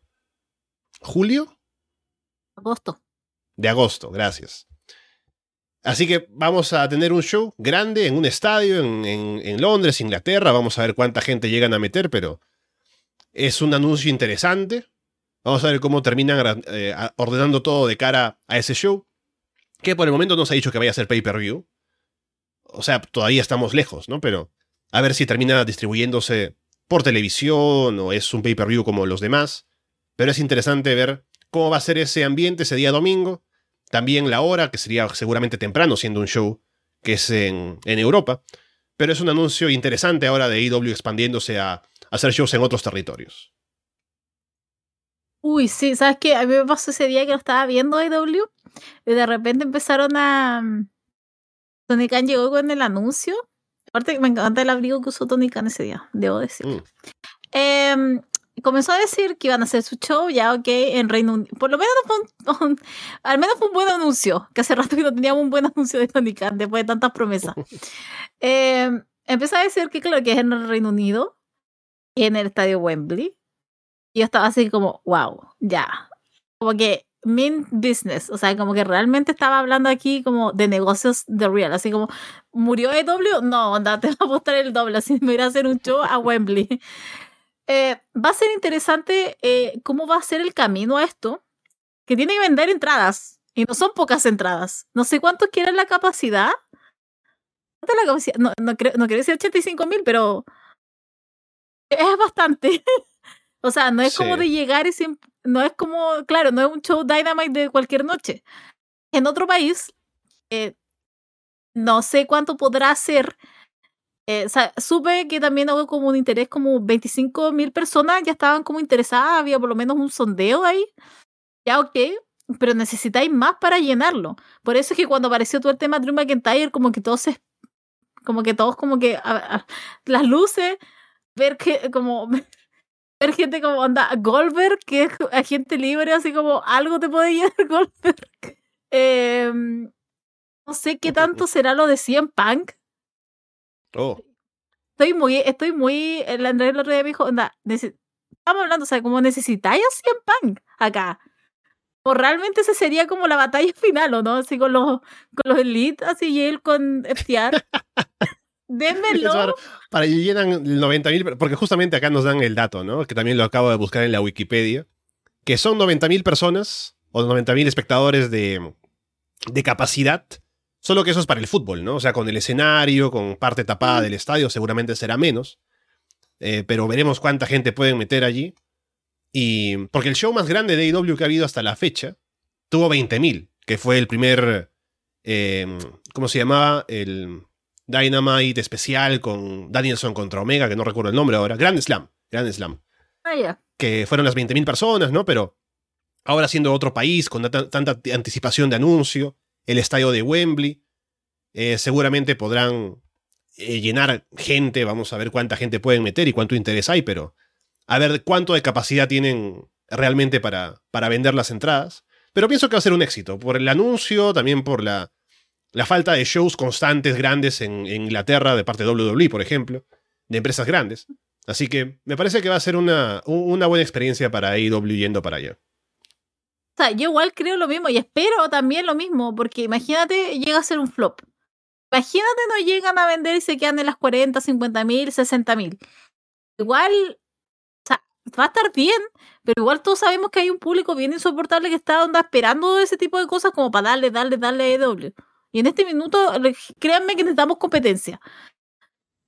julio. Agosto. De agosto, gracias. Así que vamos a tener un show grande en un estadio en, Londres, Inglaterra. Vamos a ver cuánta gente llegan a meter, pero es un anuncio interesante. Vamos a ver cómo terminan eh, ordenando todo de cara a ese show. Que por el momento no se ha dicho que vaya a ser pay-per-view. O sea, todavía estamos lejos, ¿no? Pero a ver si termina distribuyéndose por televisión o es un pay-per-view como los demás. Pero es interesante ver cómo va a ser ese ambiente ese día domingo también la hora, que sería seguramente temprano, siendo un show que es en, Europa. Pero es un anuncio interesante ahora de AEW expandiéndose a, hacer shows en otros territorios. Uy, sí, ¿sabes qué? A mí me pasó ese día que lo estaba viendo AW y de repente empezaron a... mm, Tony Khan llegó con el anuncio. Aparte, me encanta el abrigo que usó Tony Khan ese día, debo decir. Mm. Em, comenzó a decir que iban a hacer su show, ya ok, en Reino Unido. Por lo menos fue un, [LAUGHS] un- al menos fue un buen anuncio, que hace rato que no teníamos un buen anuncio de Tony Khan después de tantas promesas. Em, empezó a decir que claro que es en el Reino Unido, en el estadio Wembley. Y yo estaba así como, wow, ya. Como que main business, o sea, como que realmente estaba hablando aquí como de negocios de real, así como, ¿murió EW? No, anda, te va a apostar el doble, así me irá a hacer un show a Wembley. Eh, va a ser interesante eh, cómo va a ser el camino a esto, que tiene que vender entradas, y no son pocas entradas. No sé cuántos quieren la capacidad. ¿Cuánta es la capacidad? No, no, creo, no quiero decir 85 mil, pero es bastante. [LAUGHS] o sea, no es como de llegar y siempre, no es como, claro, no es un show Dynamite de cualquier noche. En otro país, eh, no sé cuánto podrá ser. Eh, o sea, supe que también hubo como un interés, como 25 mil personas ya estaban como interesadas, había por lo menos un sondeo ahí. Ya, ok, pero necesitáis más para llenarlo. Por eso es que cuando apareció todo el tema de Drew McIntyre, como que todos se- como que todos como que a- a- las luces, ver que como [LAUGHS] ver gente como anda Goldberg, que es agente libre, así como algo te puede llenar [LAUGHS] Goldberg. Em, no sé qué tanto será lo de CM Punk. Oh, Estoy muy, estoy muy, el Andrés el otro día me dijo, onda, estamos hablando, o sea, como necesitáis a CM Punk acá. O realmente ese sería como la batalla [LAUGHS] final, ¿o no? Así con los, con los Elite, así y él con FTR. [LAUGHS] Démelo. Eso, para y llenan 90.000, porque justamente acá nos dan el dato, ¿no? Que también lo acabo de buscar en la Wikipedia, que son 90.000 personas o 90.000 espectadores de, de capacidad, solo que eso es para el fútbol, ¿no? O sea, con el escenario, con parte tapada del estadio, seguramente será menos, eh, pero veremos cuánta gente pueden meter allí. Y porque el show más grande de AEW que ha habido hasta la fecha tuvo 20.000, que fue el primer, eh, ¿cómo se llamaba? El Dynamite especial con Danielson contra Omega, que no recuerdo el nombre ahora. Grand Slam, Grand Slam. Ya. Que fueron las 20.000 personas, ¿no? Pero ahora siendo otro país, con ta- tanta anticipación de anuncio, el estadio de Wembley, eh, seguramente podrán eh, llenar gente, vamos a ver cuánta gente pueden meter y cuánto interés hay, pero a ver cuánto de capacidad tienen realmente para, para vender las entradas. Pero pienso que va a ser un éxito, por el anuncio, también por la, la falta de shows constantes grandes en, Inglaterra, de parte de WWE, por ejemplo, de empresas grandes. Así que me parece que va a ser una, una buena experiencia para AEW yendo para allá. Sea, yo igual creo lo mismo y espero también lo mismo, porque imagínate, llega a ser un flop. Imagínate no llegan a vender y se quedan en las 40, 50 mil, 60 mil. Igual, o sea, va a estar bien, pero igual todos sabemos que hay un público bien insoportable que está onda esperando ese tipo de cosas como para darle, darle, darle EW. Y en este minuto, créanme que necesitamos competencia.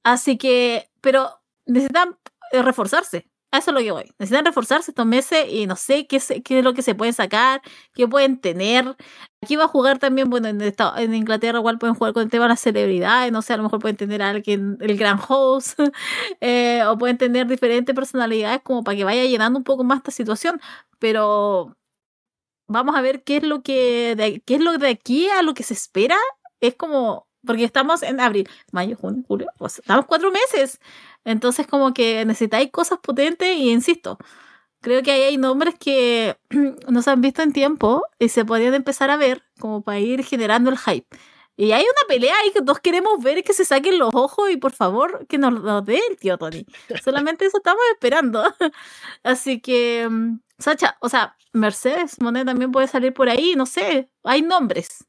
Así que, pero necesitan eh, reforzarse. A eso es lo que voy. Necesitan reforzarse estos meses y no sé qué, se- qué es lo que se pueden sacar, qué pueden tener. Aquí va a jugar también, bueno, en, Inglaterra igual pueden jugar con el tema de las celebridades, no sé, a lo mejor pueden tener a alguien, el gran host, [LAUGHS] eh, o pueden tener diferentes personalidades como para que vaya llenando un poco más esta situación. Pero vamos a ver qué es lo que, qué es lo de aquí a lo que se espera. Es como, porque estamos en abril, mayo, junio, julio, pues estamos cuatro meses. Entonces como que necesitáis cosas potentes y insisto, creo que ahí hay nombres que [CLEARS THROAT] no se han visto en tiempo y se podían empezar a ver como para ir generando el hype. Y hay una pelea ahí que todos queremos ver que se saquen los ojos y por favor que nos lo dé el tío Tony. [LAUGHS] Solamente eso estamos esperando. [LAUGHS] Así que, mm, Sacha, o sea, Mercedes Monet también puede salir por ahí, no sé, hay nombres.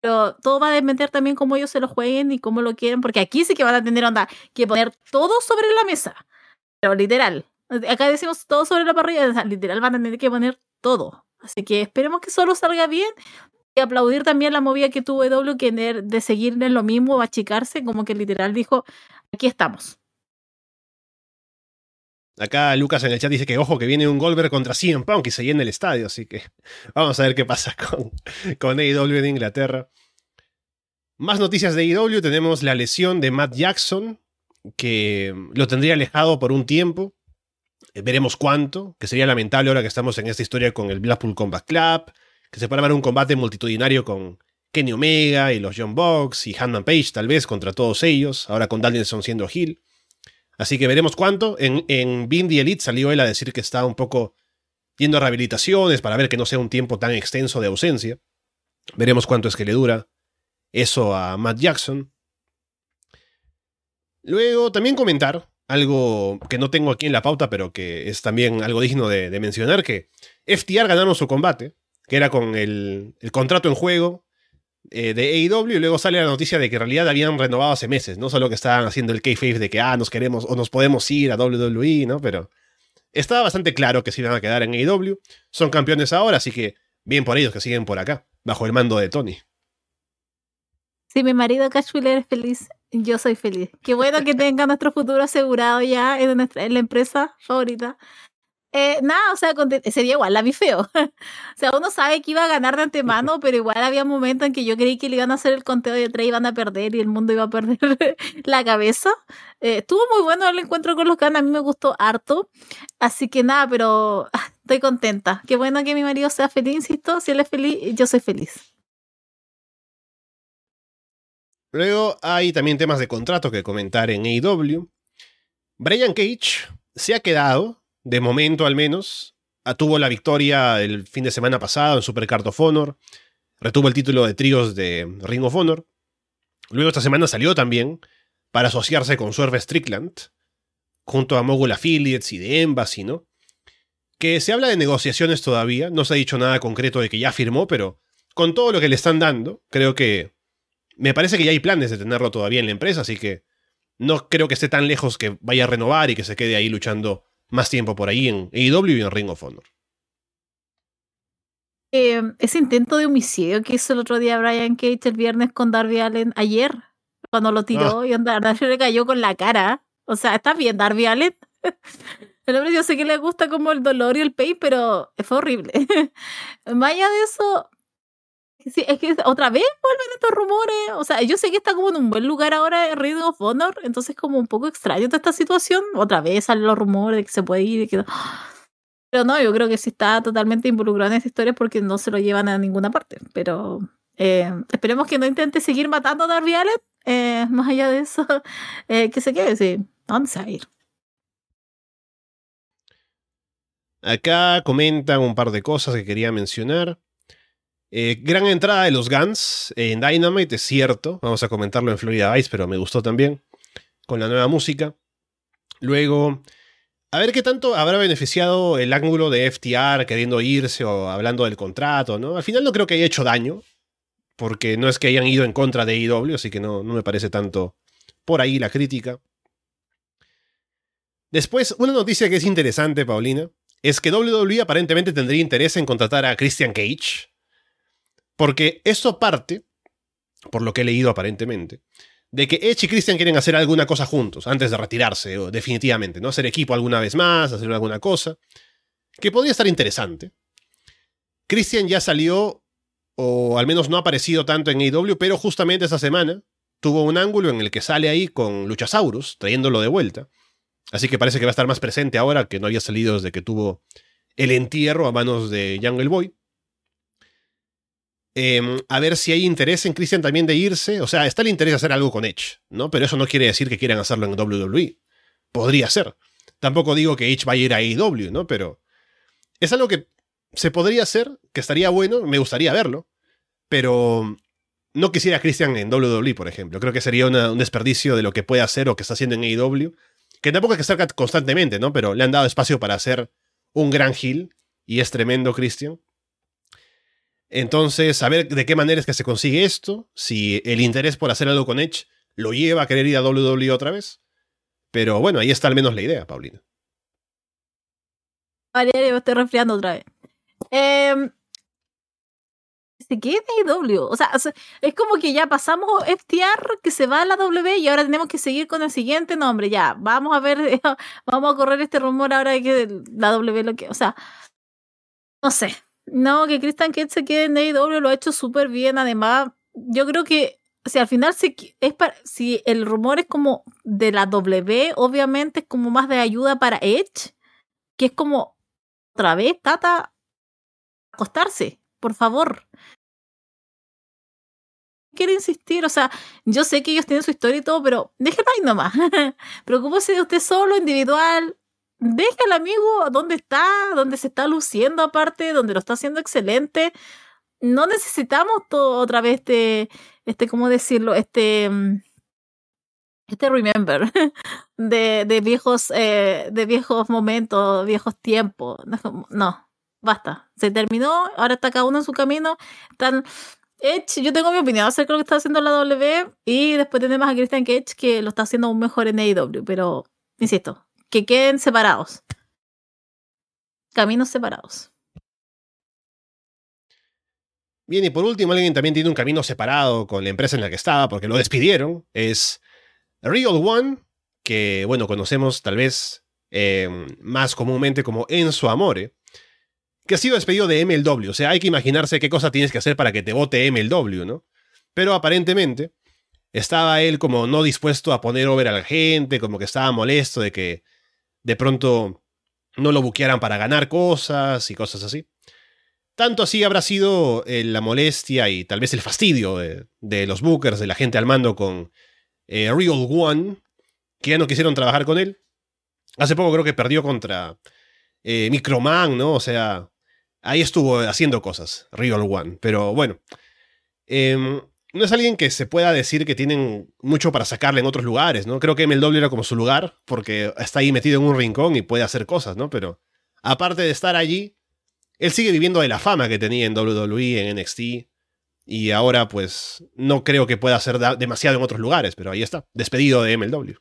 Pero todo va a depender también cómo ellos se lo jueguen y cómo lo quieren, porque aquí sí que van a tener onda que poner todo sobre la mesa. Pero literal. Acá decimos todo sobre la parrilla, literal van a tener que poner todo. Así que esperemos que solo salga bien y aplaudir también la movida que tuvo W que de, de seguir en lo mismo, achicarse, como que literal dijo, aquí estamos. Acá Lucas en el chat dice que ojo que viene un Goldberg contra CM Punk y se llena el estadio, así que [LAUGHS] vamos a ver qué pasa con, con AEW en Inglaterra. Más noticias de AEW, tenemos la lesión de Matt Jackson, que lo tendría alejado por un tiempo. Eh, veremos cuánto, que sería lamentable ahora que estamos en esta historia con el Blackpool Combat Club, que se puede armar un combate multitudinario con Kenny Omega y los John Box y Hanman Page tal vez contra todos ellos, ahora con Danielson siendo Hill. Así que veremos cuánto. En, en Bindi Elite salió él a decir que está un poco yendo a rehabilitaciones para ver que no sea un tiempo tan extenso de ausencia. Veremos cuánto es que le dura eso a Matt Jackson. Luego también comentar algo que no tengo aquí en la pauta, pero que es también algo digno de, mencionar, que FTR ganaron su combate, que era con el, contrato en juego eh, de AEW, y luego sale la noticia de que en realidad habían renovado hace meses, no solo que estaban haciendo el kayfabe de que, ah, nos queremos o nos podemos ir a WWE, ¿no? Pero estaba bastante claro que se iban a quedar en AEW, son campeones ahora, así que bien por ellos que siguen por acá, bajo el mando de Tony. Si mi marido Cash Wheeler es feliz, yo soy feliz. Qué bueno que tenga nuestro futuro asegurado ya en, nuestra, la empresa favorita. Eh, nada, o sea, sería igual, la vi feo. [LAUGHS] o sea, uno sabe que iba a ganar de antemano, pero igual había momentos en que yo creí que le iban a hacer el conteo de tres, iban a perder y el mundo iba a perder [LAUGHS] la cabeza. Eh, estuvo muy bueno el encuentro con los ganas, a mí me gustó harto. Así que nada, pero [LAUGHS] ah, estoy contenta. Qué bueno que mi marido sea feliz, insisto. Si él es feliz, yo soy feliz. Luego hay también temas de contrato que comentar en AEW. Brian Cage se ha quedado, de momento al menos, tuvo la victoria el fin de semana pasado en Supercard of Honor, retuvo el título de tríos de Ring of Honor. Luego esta semana salió también para asociarse con Swerve Strickland, junto a Mogul Affiliates y de Embassy, ¿no? Que se habla de negociaciones todavía, no se ha dicho nada concreto de que ya firmó, pero con todo lo que le están dando, creo que me parece que ya hay planes de tenerlo todavía en la empresa, así que no creo que esté tan lejos que vaya a renovar y que se quede ahí luchando más tiempo por ahí en AEW y en Ring of Honor. Eh, ese intento de homicidio que hizo el otro día Brian Cage el viernes con Darby Allen ayer, cuando lo tiró ah. y Darby le cayó con la cara. O sea, ¿está bien Darby Allen? [LAUGHS] El hombre yo sé que le gusta como el dolor y el pain, pero fue horrible. [LAUGHS] Vaya de eso, Sí, es que otra vez vuelven estos rumores. O sea, yo sé que está como en un buen lugar ahora en Ring of Honor, entonces como un poco extraño toda esta situación. Otra vez salen los rumores de que se puede ir. Que... [GASPS] Pero no, yo creo que sí está totalmente involucrado en esta historia porque no se lo llevan a ninguna parte. Pero eh, esperemos que no intente seguir matando a Darby Allen. Eh, más allá de eso, [LAUGHS] eh, que se quede, sí. ¿Dónde se va a ir? Acá comentan un par de cosas que quería mencionar. Eh, gran entrada de los Guns en Dynamite, es cierto. Vamos a comentarlo en Florida Vice, pero me gustó también. Con la nueva música. Luego, a ver qué tanto habrá beneficiado el ángulo de FTR queriendo irse o hablando del contrato, ¿no? Al final no creo que haya hecho daño. Porque no es que hayan ido en contra de IW, así que no, no me parece tanto por ahí la crítica. Después, una noticia que es interesante, Paulina, es que WWE aparentemente tendría interés en contratar a Christian Cage porque eso parte, por lo que he leído aparentemente, de que Edge y Christian quieren hacer alguna cosa juntos antes de retirarse, definitivamente, ¿no? Hacer equipo alguna vez más, hacer alguna cosa, que podría estar interesante. Christian ya salió, o al menos no ha aparecido tanto en AEW, pero justamente esa semana tuvo un ángulo en el que sale ahí con Luchasaurus, trayéndolo de vuelta. Así que parece que va a estar más presente ahora que no había salido desde que tuvo el entierro a manos de Jungle Boy. Em, a ver si hay interés en Christian también de irse. O sea, está el interés de hacer algo con Edge, ¿no? Pero eso no quiere decir que quieran hacerlo en WWE. Podría ser. Tampoco digo que Edge vaya a ir a AEW, ¿no? Pero es algo que se podría hacer, que estaría bueno, me gustaría verlo. Pero no quisiera Christian en WWE, por ejemplo. Creo que sería un desperdicio de lo que puede hacer o que está haciendo en AEW. Que tampoco hay que estar constantemente, ¿no? Pero le han dado espacio para hacer un gran heel. Y es tremendo Christian. Entonces, a ver de qué manera es que se consigue esto, si el interés por hacer algo con Edge lo lleva a querer ir a WWE otra vez. Pero bueno, ahí está al menos la idea, Paulina. Vale, me estoy resfriando otra vez. Eh, se queda W. O sea, es como que ya pasamos FTR que se va a la W y ahora tenemos que seguir con el siguiente nombre. Ya, vamos a ver, [LAUGHS] vamos a correr este rumor ahora de que la W lo que. O sea, no sé. No, que Christian Cage se quede en AEW lo ha hecho súper bien. Además, yo creo que si al final si, es para, si el rumor es como de la W, obviamente es como más de ayuda para Edge, que es como, otra vez, Tata, acostarse, por favor. Quiero insistir, o sea, yo sé que ellos tienen su historia y todo, pero déjenlo ahí nomás. [LAUGHS] Preocúpese de usted solo, individual. Deja al amigo donde está, donde se está luciendo aparte, donde lo está haciendo excelente. No necesitamos todo otra vez este, este, ¿cómo decirlo? Este, mm, este remember [LAUGHS] de, de viejos, eh, de viejos momentos, viejos tiempos. No, basta. Se terminó, ahora está cada uno en su camino. Están Edge, yo tengo mi opinión acerca de lo que está haciendo la W y después tenemos a Christian Cage que lo está haciendo aún mejor en AEW, pero insisto, que queden separados. Caminos separados. Bien, y por último, alguien también tiene un camino separado con la empresa en la que estaba porque lo despidieron. Es Real One, que, bueno, conocemos tal vez eh, más comúnmente como Enzo Amore, que ha sido despedido de MLW. O sea, hay que imaginarse qué cosa tienes que hacer para que te vote MLW, ¿no? Pero aparentemente estaba él como no dispuesto a poner over a la gente, como que estaba molesto de que de pronto no lo buquearan para ganar cosas y cosas así. Tanto así habrá sido eh, la molestia y tal vez el fastidio de, los bookers, de la gente al mando con eh, Real One, que ya no quisieron trabajar con él. Hace poco creo que perdió contra eh, Microman, ¿no? O sea, ahí estuvo haciendo cosas, Real One. Pero bueno, em, no es alguien que se pueda decir que tienen mucho para sacarle en otros lugares, ¿no? Creo que MLW era como su lugar, porque está ahí metido en un rincón y puede hacer cosas, ¿no? Pero aparte de estar allí, él sigue viviendo de la fama que tenía en WWE, en NXT. Y ahora, pues, no creo que pueda hacer demasiado en otros lugares, pero ahí está, despedido de MLW.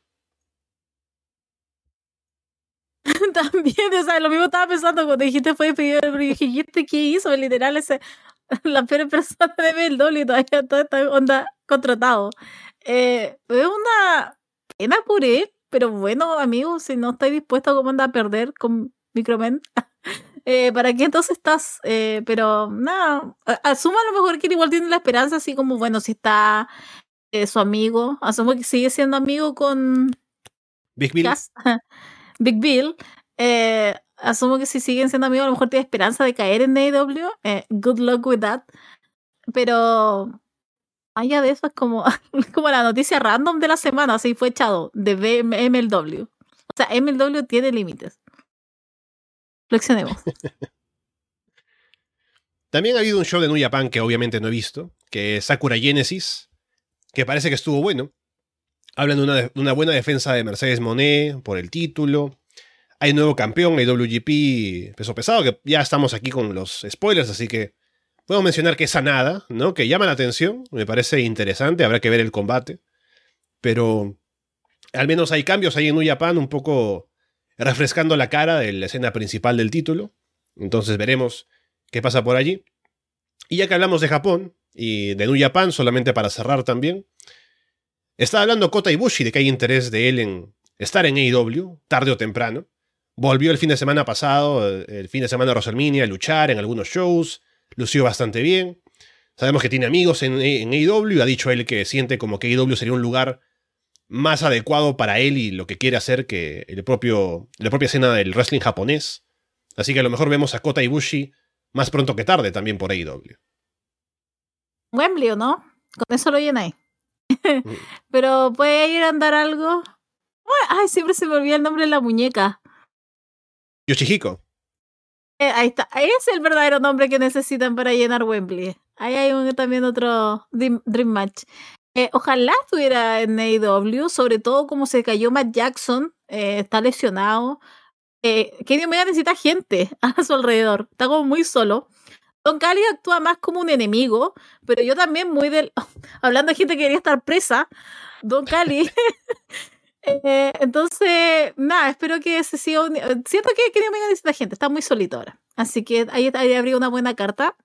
[LAUGHS] También, o sea, lo mismo estaba pensando cuando dijiste fue despedido, pero dije, ¿y este qué hizo? Literal, ese, [LAUGHS] la peor persona de MLW todavía toda esta onda contratado. Eh, es una pena por él, pero bueno, amigo, si no estáis dispuesto a cómo anda a perder con Micromen, [LAUGHS] eh, ¿para qué entonces estás? Eh, pero nada, asuma a lo mejor que igual tiene la esperanza, así como, bueno, si está eh, su amigo, asumo que sigue siendo amigo con Big Bill. [LAUGHS] Big Bill. Eh, asumo que si siguen siendo amigos, a lo mejor tiene esperanza de caer en AEW. Eh, good luck with that. Pero allá de eso es como, [LAUGHS] como la noticia random de la semana, así fue echado de MLW. O sea, MLW tiene límites. Flexionemos. [LAUGHS] También ha habido un show de New Japan que obviamente no he visto, que es Sakura Genesis, que parece que estuvo bueno. Hablan de una, una buena defensa de Mercedes Monet por el título. Hay nuevo campeón, WGP peso pesado, que ya estamos aquí con los spoilers, así que puedo mencionar que es Sanada, ¿no? Que llama la atención, me parece interesante, habrá que ver el combate. Pero al menos hay cambios ahí en New Japan, un poco refrescando la cara de la escena principal del título. Entonces veremos qué pasa por allí. Y ya que hablamos de Japón y de New Japan, solamente para cerrar también, está hablando Kota Ibushi de que hay interés de él en estar en AEW, tarde o temprano. Volvió el fin de semana pasado, el fin de semana de WrestleMania, a luchar en algunos shows. Lució bastante bien. Sabemos que tiene amigos en, en AEW. Ha dicho él que siente como que AEW sería un lugar más adecuado para él y lo que quiere hacer que el propio, la propia escena del wrestling japonés. Así que a lo mejor vemos a Kota Ibushi más pronto que tarde también por AEW. Wembley, ¿no? Con eso lo llena [LAUGHS] ahí. Mm. Pero puede ir a andar algo. Ay, siempre se me olvida el nombre de la muñeca. Yoshihiko. Eh, ahí está. Es el verdadero nombre que necesitan para llenar Wembley. Ahí hay un, también otro Dream, Match. Eh, ojalá estuviera en AEW, sobre todo como se cayó Matt Jackson, eh, está lesionado. Eh, Kenny Omega necesita gente [LAUGHS] a su alrededor, está como muy solo. Don Cali actúa más como un enemigo, pero yo también muy del... [LAUGHS] Hablando de gente que quería estar presa, Don Cali [LAUGHS] Eh, entonces, nada, espero que se siga. Siento que Kenny Omega necesita gente, está muy solito ahora. Así que ahí, ahí habría una buena carta.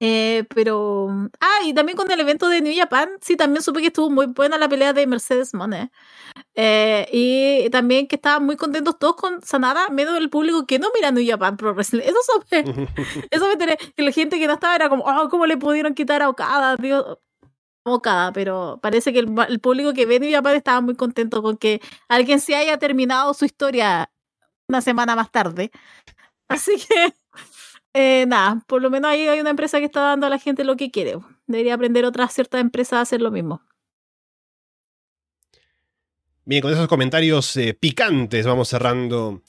Eh, pero. Ah, y también con el evento de New Japan, sí, también supe que estuvo muy buena la pelea de Mercedes Monet. Eh, y también que estaban muy contentos todos con Sanada, menos el público que no mira New Japan Pro Wrestling. [LAUGHS] Eso supe. eso me que la gente que no estaba era como, oh, ¿cómo le pudieron quitar a Okada? Dios, pero parece que el, público que ve New estaba muy contento con que alguien se haya terminado su historia una semana más tarde. [LAUGHS] Así que, eh, nada, por lo menos ahí hay una empresa que está dando a la gente lo que quiere. Debería aprender otras ciertas empresas a hacer lo mismo. Bien, con esos comentarios eh, picantes vamos cerrando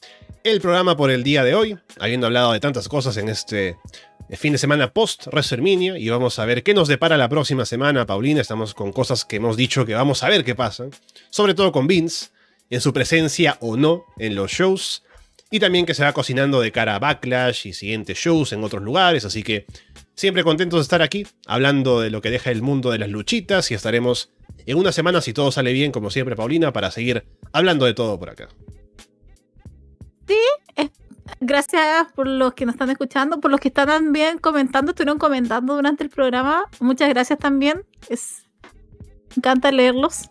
el programa por el día de hoy, habiendo hablado de tantas cosas en este fin de semana post WrestleMania y vamos a ver qué nos depara la próxima semana, Paulina. Estamos con cosas que hemos dicho que vamos a ver qué pasa, sobre todo con Vince, en su presencia o no en los shows, y también que se va cocinando de cara a Backlash y siguientes shows en otros lugares, así que siempre contentos de estar aquí, hablando de lo que deja el mundo de las luchitas y estaremos en una semana, si todo sale bien, como siempre, Paulina, para seguir hablando de todo por acá. Gracias por los que nos están escuchando, por los que están también comentando, estuvieron comentando durante el programa. Muchas gracias también. Es, me encanta leerlos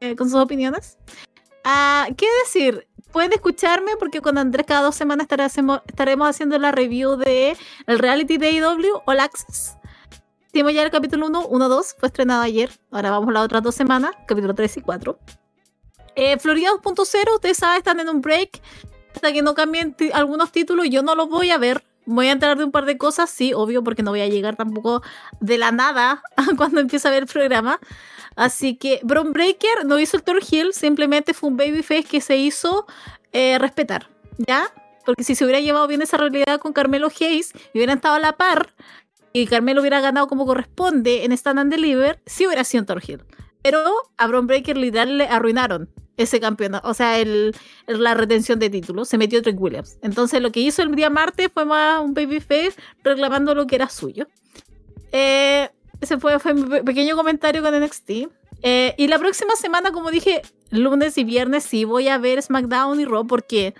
eh, con sus opiniones. Ah, ¿Qué decir? Pueden escucharme porque con Andrés cada dos semanas estaremos haciendo la review de el reality de AEW All Access. Hicimos ya el capítulo 1, 1, 2, fue estrenado ayer. Ahora vamos las otras dos semanas, capítulo 3 y 4. Eh, Florida 2.0, ustedes saben, están en un break. Hasta que no cambien algunos títulos, yo no los voy a ver. Voy a enterar de un par de cosas, sí, obvio, porque no voy a llegar tampoco de la nada [LAUGHS] cuando empiece a ver el programa. Así que Bron Breaker no hizo el Thor Hill, simplemente fue un babyface que se hizo eh, respetar, ¿ya? Porque si se hubiera llevado bien esa realidad con Carmelo Hayes y hubieran estado a la par, y Carmelo hubiera ganado como corresponde en Stand and Deliver, sí hubiera sido Thor Hill. Pero a Bron Breaker literal le arruinaron ese campeonato, o sea, el, la retención de títulos. Se metió Trent Williams. Entonces lo que hizo el día martes fue más un babyface reclamando lo que era suyo. Eh, ese fue, fue mi pequeño comentario con NXT. Eh, y la próxima semana, como dije, lunes y viernes sí voy a ver SmackDown y Raw porque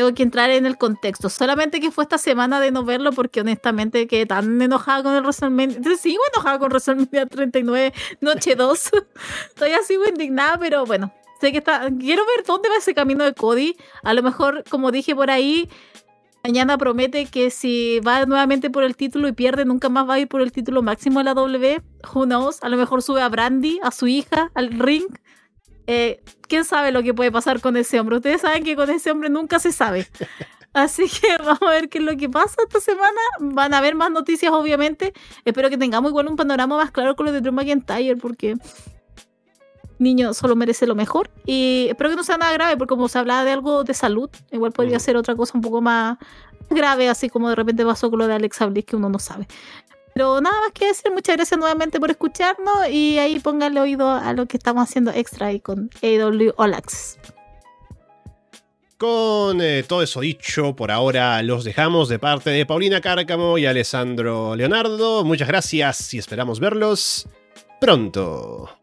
tengo que entrar en el contexto. Solamente que fue esta semana de no verlo porque honestamente quedé tan enojada con el WrestleMania. Entonces sigo enojada con WrestleMania 39, noche 2. [LAUGHS] Estoy así muy indignada, pero bueno. Sé que está. Quiero ver dónde va ese camino de Cody. A lo mejor, como dije por ahí, mañana promete que si va nuevamente por el título y pierde, nunca más va a ir por el título máximo de la W. Who knows? A lo mejor sube a Brandy, a su hija, al ring eh, ¿Quién sabe lo que puede pasar con ese hombre? Ustedes saben que con ese hombre nunca se sabe. [LAUGHS] Así que [LAUGHS] vamos a ver qué es lo que pasa esta semana. Van a haber más noticias, obviamente. Espero que tengamos igual un panorama más claro con lo de Drew McIntyre, porque niño solo merece lo mejor. Y espero que no sea nada grave, porque como se hablaba de algo de salud, igual podría ser otra cosa un poco más grave, así como de repente pasó con lo de Alexa Bliss, que uno no sabe. Pero nada más que decir, muchas gracias nuevamente por escucharnos y ahí pónganle oído a lo que estamos haciendo extra ahí con AW All Access. Con eh, todo eso dicho, por ahora los dejamos de parte de Paulina Cárcamo y Alessandro Leonardo. Muchas gracias y esperamos verlos pronto.